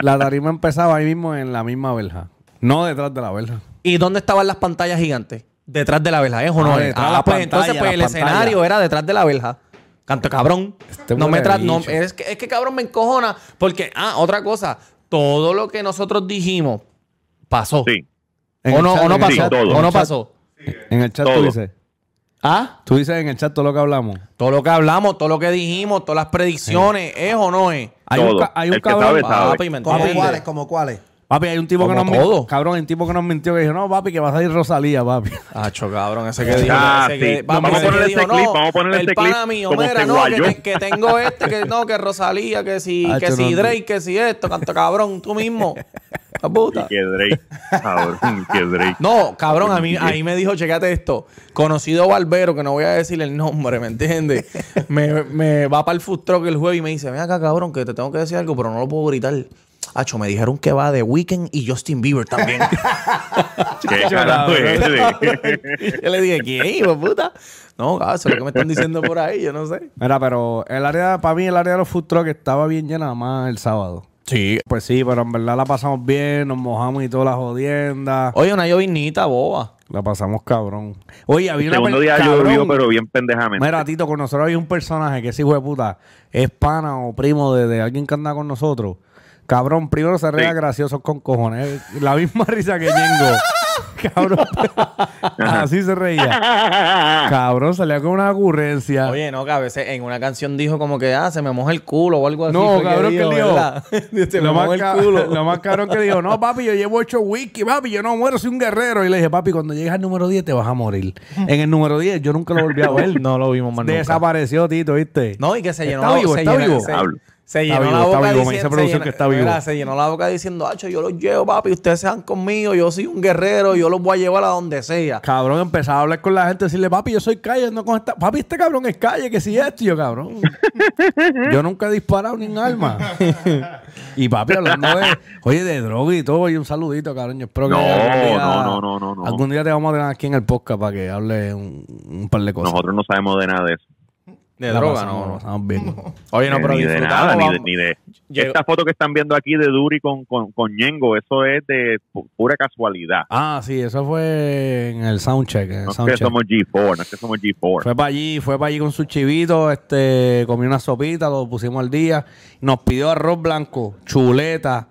la tarima empezaba ahí mismo en la misma verja. No detrás de la verja. ¿Y dónde estaban las pantallas gigantes? Detrás de la verja, ¿es o no? Ah, de Ah, la pues pantalla, entonces pues la el pantalla. escenario era detrás de la verja. Canto cabrón. Este no me no, es, que, es que cabrón me encojona. Porque, ah, otra cosa. Todo lo que nosotros dijimos pasó. Sí. ¿O no, chat- o no Sí, pasó? ¿O no pasó? En el chat Todo. tú dices. ¿Ah? Tú dices en el chat todo lo que hablamos. Todo lo que hablamos, todo lo que dijimos, todas las predicciones, ¿es o no es? Hay un, Todo. hay un El que cabrón. sabe, sabe. Papi, ¿me ¿Como entiendes? cuáles? ¿Como cuáles? Papi, hay un tipo que nos mintió. Cabrón, hay un tipo que nos mintió que dijo, no, papi, que va a salir Rosalía, papi. Acho, cabrón, ese que dijo. Ah, ese que, sí. papi, Vamos a ese que ponerle dijo, ese clip, no, vamos a ponerle el ese pana clip mío, como mira, se no, que, guayó. te- que tengo este, que no, que Rosalía, que si, (laughs) que si no, Drake, que si esto, canto cabrón, tú mismo. (laughs) La puta. Que Drake. Cabrón, que Drake. No, cabrón, a mí, ahí me dijo, checate esto, conocido barbero, que no voy a decir el nombre, ¿me entiendes? me, me va para el food truck el jueves y me dice, ven acá, cabrón, que te tengo que decir algo, pero no lo puedo gritar. Acho, me dijeron que va de Weekend y Justin Bieber también. (laughs) ¿Qué carajo es ese? Yo le dije, ¿quién, hijo de puta? No, cabrón, eso es lo que me están diciendo por ahí, yo no sé. Mira, pero el área, para mí, el área de los food trucks estaba bien llena nada más el sábado. Sí. Pues sí, pero en verdad la pasamos bien, nos mojamos y todas las jodiendas. Oye, una llovinita, boba. La pasamos cabrón. Oye, había El una segundo día llovió, pero bien pendejamente. Mira, Tito, con nosotros había un personaje que ese hijo de puta es pana o primo de, de alguien que anda con nosotros. Cabrón, primero se rea Sí. gracioso con cojones. La misma (laughs) risa que Ñengo. (laughs) Cabrón. Así se reía. Cabrón, salía con una ocurrencia. Oye, no, que a veces en una canción dijo como que, ah, se me moja el culo o algo así. No, cabrón, que dijo. (laughs) se me lo, más moja el culo. lo más cabrón que dijo, no, papi, yo llevo ocho whisky, papi, yo no muero, soy un guerrero. Y le dije, papi, cuando llegues al número 10 te vas a morir. En el número 10 yo nunca lo volví a ver. No lo vimos más nunca. Desapareció, Tito, ¿viste? No, y que se llenó Está vivo, se está llenó- vivo. Se. Se Está llenó vivo, la boca vivo, me dice diciendo, producción se que está llenó- vivo. mira, se llenó la boca diciendo, hacho, yo los llevo, papi, ustedes sean conmigo, yo soy un guerrero, yo los voy a llevar a donde sea. Cabrón, empezaba a hablar con la gente, decirle, papi, yo soy calle, no con esta. Papi, este cabrón es calle, que si esto, yo, cabrón. (laughs) yo nunca he disparado ni en arma. (laughs) y papi, hablando de, oye, de droga y todo, y un saludito, cabrón. Yo espero que No, algún día, no, no, no, no, no. Algún día te vamos a tener aquí en el podcast para que hable un, un par de cosas. Nosotros no sabemos de nada de eso. De La droga, pasamos, no, pasamos bien. (laughs) Oye, no, pero ni de nada, ni de, ni de... Llegó- Esta foto que están viendo aquí de Duri con, con, con Ñengo, eso es de pu- pura casualidad. Ah, sí, eso fue en el soundcheck. En el No es que soundcheck. somos G4, no es que somos G4. Fue para allí, fue para allí con su chivito, este, comió una sopita, lo pusimos al día. Nos pidió arroz blanco, chuleta,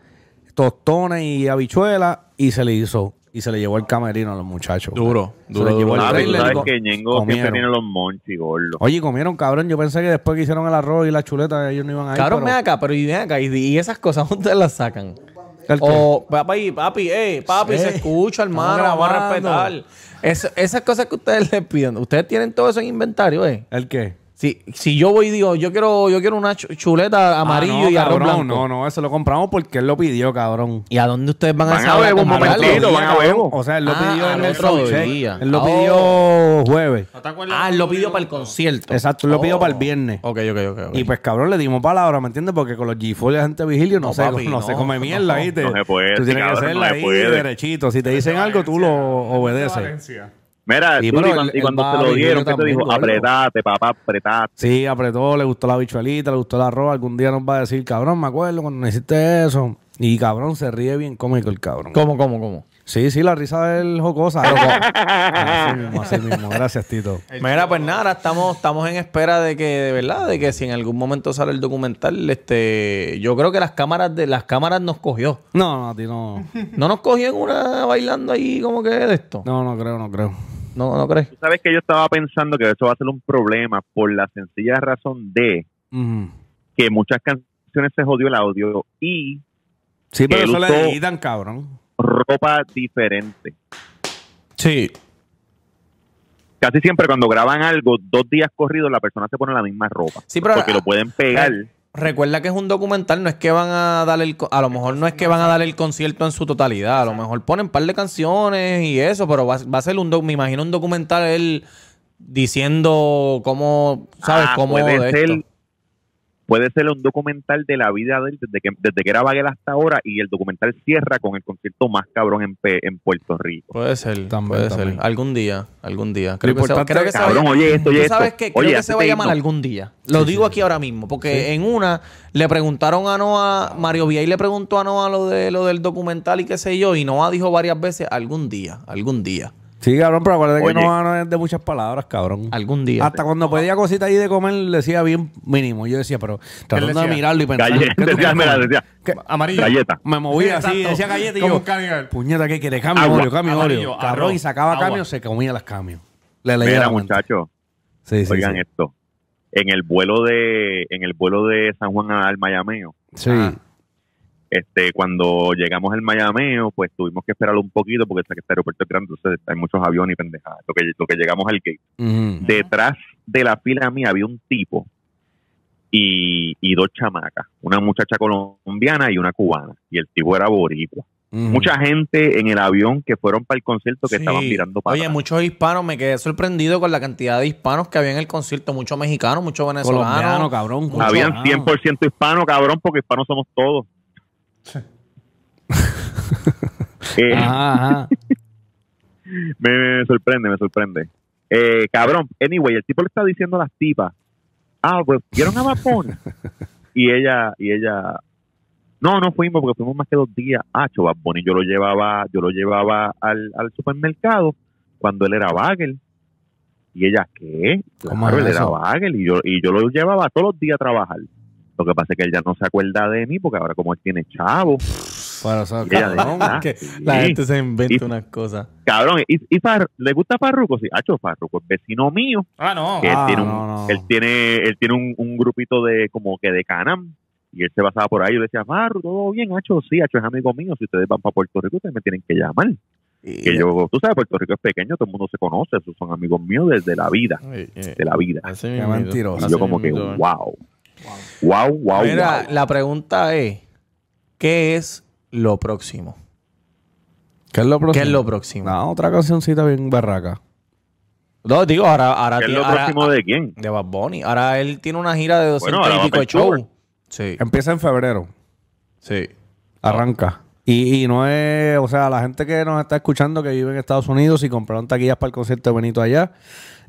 tostones y habichuelas y se le hizo. Y se le llevó el camerino a los muchachos. Duro, Se duro, le llevó duro. el Ah, tú trailer sabes que Ñengo siempre tiene los monchis, gordo. Oye, comieron, cabrón. Yo pensé que después que hicieron el arroz y la chuleta ellos no iban a ir. Cabrón, pero- ven acá, pero y ven acá, y, y esas cosas ustedes las sacan. O, papi, papi, eh, papi, Eh, se escucha, hermano, vamos a respetar. Es- esas cosas que ustedes les piden, ustedes tienen todo eso en inventario, eh. ¿El qué? Si, si yo voy y digo, yo quiero, yo quiero una chu- chuleta amarillo Ah, no, y arroz cabrón, blanco. No, no, eso lo compramos porque él lo pidió, cabrón. ¿Y a dónde ustedes van, Van a esa hora ver un momentito, van a ver. O sea, él lo Ah, pidió en el otro día. Él lo Oh. pidió jueves. Ah, él lo pidió para el concierto. Exacto, él lo pidió Oh. para el viernes. Ok, ok, ok. ok. Y pues cabrón, le dimos palabra, ¿me entiendes? Porque con los G4 la gente vigilio no, No, se, papi, no, no, se come mierda, ¿viste? no se puede, Tú tienes que hacerla ahí puede. derechito. Si te dicen algo, tú lo obedeces. Mira, Sí, tú, y el- cuando, y el cuando se Barbie, lo dieron, ¿qué te dijo? Apretate, papá, apretate. Sí, apretó, le gustó la bichuelita, le gustó el arroz. Algún día nos va a decir, cabrón, me acuerdo cuando me hiciste eso. Y cabrón, se ríe bien cómico el cabrón. ¿Cómo, cómo, cómo? Sí, sí, la risa del jocosa. así mismo, así mismo. Gracias, Tito. Mira, pues nada, estamos, estamos en espera de que, de verdad, de que si en algún momento sale el documental, este, yo creo que las cámaras de las cámaras nos cogió. No, no, a ti no. ¿No nos cogió en una bailando ahí como que de esto? No, no creo, no creo. ¿No, no crees? Tú sabes que yo estaba pensando que eso va a ser un problema por la sencilla razón de que muchas canciones se jodió el audio y Sí, pero eso le editan, cabrón. ropa diferente. Sí. Casi siempre cuando graban algo, dos días corridos, la persona se pone la misma ropa. Sí, pero- porque lo pueden pegar. Recuerda que es un documental, no es que van a dar el, a lo mejor no es que van a dar el concierto en su totalidad, a lo mejor ponen un par de canciones y eso, pero va, va a ser un, doc- me imagino un documental él diciendo cómo, ¿sabes? Ah, cómo de ser, esto. Puede ser un documental de la vida de él desde que, desde que era Baguel hasta ahora y el documental cierra con el concierto más cabrón en, Pe- en Puerto Rico. Puede ser, También, puede también. ser. Algún día, algún día. Creo que, se, importante creo que se Cabrón, oye esto, oye sabes esto. que creo Oye, que se va a llamar algún día. Lo digo aquí ahora mismo, porque en una le preguntaron a Noah, Mario Villay le preguntó a Noah lo de lo del documental y qué sé yo, y Noah dijo varias veces algún día, algún día, Sí, cabrón, pero acuérdate Oye. que no, no es de muchas palabras, cabrón. algún día. Hasta cuando pedía cositas ahí de comer, decía bien mínimo. Yo decía, pero tratando de decía? mirarlo y pensar. Galleta, ¿qué tú decía, mira, decía, ¿Qué? Amarillo. galleta. Me movía así, Exacto. decía galleta y yo. Puñeta, ¿qué quiere? Cambio, Agua. Oreo, cambio, Amarillo. Cabrón, arroz, y sacaba agua. cambio, se comía las cambios. Le leí Mira, muchachos, Sí, sí, oigan sí. esto. En el vuelo de en el vuelo de San Juan al Mayameo, Sí. Ah. Este cuando llegamos al Mayameo, pues tuvimos que esperar un poquito porque este aeropuerto es grande, entonces hay muchos aviones y pendejadas. Lo que, lo que llegamos al gate. Detrás de la fila mía había un tipo y, y dos chamacas, una muchacha colombiana y una cubana. Y el tipo era boricua. Mucha gente en el avión que fueron para el concierto que Sí. estaban mirando para Oye, atrás. muchos hispanos, me quedé sorprendido con la cantidad de hispanos que había en el concierto. Muchos mexicanos, muchos venezolanos. Colombiano, cabrón. Mucho- Habían Ah. 100% hispanos, cabrón, porque hispanos somos todos. (laughs) Eh, Ajá, ajá. me, me sorprende, me sorprende. Eh, cabrón, anyway, el tipo le está diciendo a las tipas, ah, pues, ¿vieron a Bunny?" (laughs) y ella, y ella, no, no fuimos porque fuimos más que dos días. Ah, Bad Bunny, yo lo llevaba, yo lo llevaba al, al supermercado cuando él era bagel. Y ella, ¿qué? ¿Cómo Claro, él era bagel y yo, y yo lo llevaba todos los días a trabajar. Lo que pasa es que él ya no se acuerda de mí porque ahora como él tiene chavo, y de, cabrón. "Ah, Que sí". la gente se inventa Y- unas cosas. Cabrón, ¿y, y Far- le gusta Farruko? Sí, Hacho, Farruko es vecino mío. Ah, no. que él Ah, tiene, un, no, no. él tiene, él tiene un, un grupito de como que de Canam y él se basaba por ahí. Yo le decía, Farru, todo bien, Hacho, sí, Hacho es amigo mío. Si ustedes van para Puerto Rico, ustedes me tienen que llamar. Que yo, tú sabes, Puerto Rico es pequeño, todo el mundo se conoce, esos son amigos míos desde la vida, Eh, eh, de la vida. así. Y yo como que, mismito. Wow, wow, wow, Mira, wow. la pregunta es, ¿qué es lo próximo? ¿Qué es lo próximo? ¿Qué es lo próximo? No, otra cancioncita bien barraca. No, digo, ahora, ahora ¿Qué es lo ahora- próximo de quién? de Bad Bunny. Ahora él tiene una gira de 200 Bueno, y pico de show. Sí, Empieza en febrero. sí. Arranca. Y, y no es, o sea, la gente que nos está escuchando que vive en Estados Unidos y compraron taquillas para el concierto de Benito allá,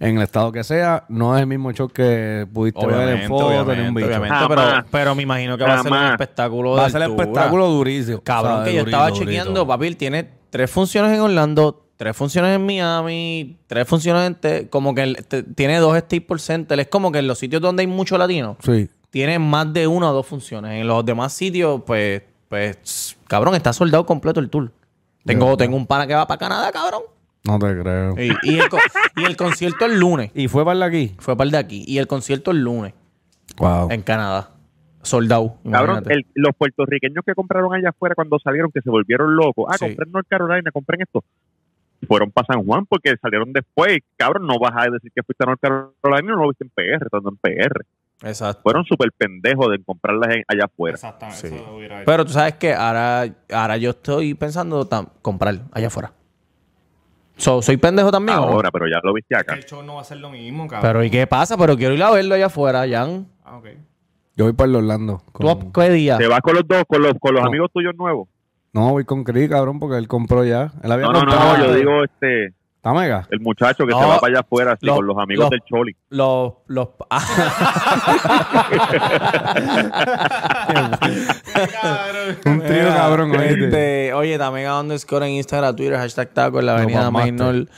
en el estado que sea, no es el mismo show que pudiste ver en Obviamente, foto ni un obviamente, bicho. obviamente, pero, pero me imagino que va a ser un espectáculo Va a de ser el espectáculo durísimo. Cabrón, O sea, que yo durito, estaba durito. chequeando, papi, tiene tres funciones en Orlando, tres funciones en Miami, tres funciones en... te- como que te- tiene dos Staples Center. Es como que en los sitios donde hay mucho latino, Sí. tiene más de una o dos funciones. En los demás sitios, pues, pues, cabrón, está soldado completo el tour. Tengo, tengo un pana que va para Canadá, cabrón. No te creo. Y, y el, co- y el concierto el lunes. ¿Y fue para el de aquí? Fue para el de aquí. Y el concierto el lunes Wow. en Canadá. Soldado. Cabrón, el- los puertorriqueños que compraron allá afuera cuando salieron, que se volvieron locos. Ah, Sí. compré en North Carolina, compren esto. Fueron para San Juan porque salieron después. Cabrón, no vas a decir que fuiste a North Carolina y no lo viste en PR, estando en PR. Exacto. Fueron súper pendejos de comprarlas en- allá afuera. Exactamente. Sí. eso hubiera hecho. Pero tú sabes que ahora, ahora yo estoy pensando comprar allá afuera. So, ¿Soy pendejo también? Ahora, pero ya lo viste acá. el show no va a ser lo mismo, cabrón. Pero ¿y qué pasa? Pero quiero ir a verlo allá afuera, Jan. Ah, ok. Yo voy para el Orlando. ¿Tú Con- qué día? Te vas con los dos, con los, con los No. amigos tuyos nuevos. No, voy con Cris, cabrón, porque él compró ya. Él había No, no, no, yo digo este, ¿Está mega? el muchacho que No, se va para allá afuera, así, con los amigos del Choli. Los... los (laughs) Un trío cabrón. Este, oye, también a underscore en Instagram, Twitter, hashtag taco en la avenida Master. Maynor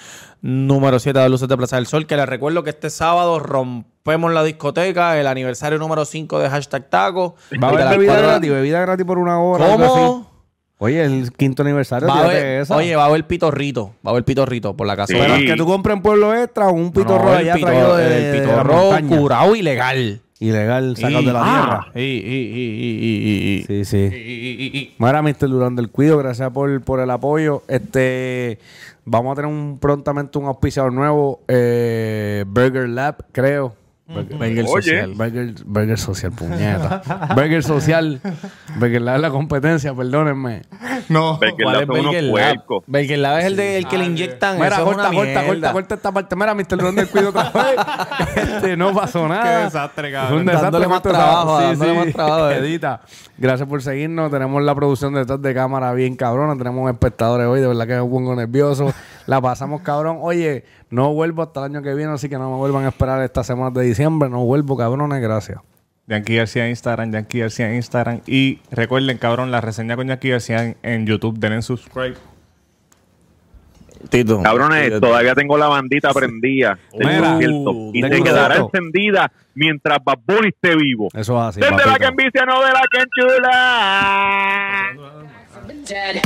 número 7 de Luces de Plaza del Sol. Que les recuerdo que este sábado rompemos la discoteca, el aniversario número 5 de hashtag taco. Va a haber bebida gratis, bebida gratis por una hora. algo así. ¿Cómo? Oye, el quinto aniversario, Va haber- esa. oye, va a haber pitorrito. Va a haber pitorrito por la casa. Sí. Pero que tú compres en Pueblo Extra o un pitorro el allá pito- traído de, el de la pitorro curado ilegal. Ilegal, sacado Y- de la ah, tierra. y- y- y- y- y- y- Sí, sí. Y, y, y, y- Mira, Mr. Durán del Cuido, gracias por, por el apoyo. Este, vamos a tener un, prontamente un auspiciador nuevo, eh, Burger Lab, creo. Burger, Burger Oye. social. Burger, Burger Social, puñeta. Burger Social. Burger Lab es la competencia, perdónenme. No. Porque ¿Cuál la es Burger Lab? Burger Lab es el, de, el que le inyectan. Mira, es corta, corta, corta, mierda. corta esta parte. Mira, Mr. Del Cuido otra (laughs) vez. Este, no pasó nada. Qué desastre, cabrón. Fue un desastre, Dándole más trabajo, esa- dándole más trabajo. Edita. Gracias por seguirnos. Tenemos la producción detrás de cámara bien cabrona. Tenemos espectadores hoy. De verdad que me pongo nervioso. La pasamos cabrón. Oye, no vuelvo hasta el año que viene, así que no me vuelvan a esperar esta semana de diciembre. No vuelvo, cabrones. Gracias. Yankee García en Instagram, Yankee García en Instagram. Y recuerden, cabrón, la reseña con Yankee García en, en YouTube. Denle subscribe. Tito. Cabrones, Tito. todavía tengo la bandita prendida concierto. Y se quedará encendida mientras Bad Bunny esté vivo. Eso es así. Desde la papito. que envicia, no de la que enchula. dead.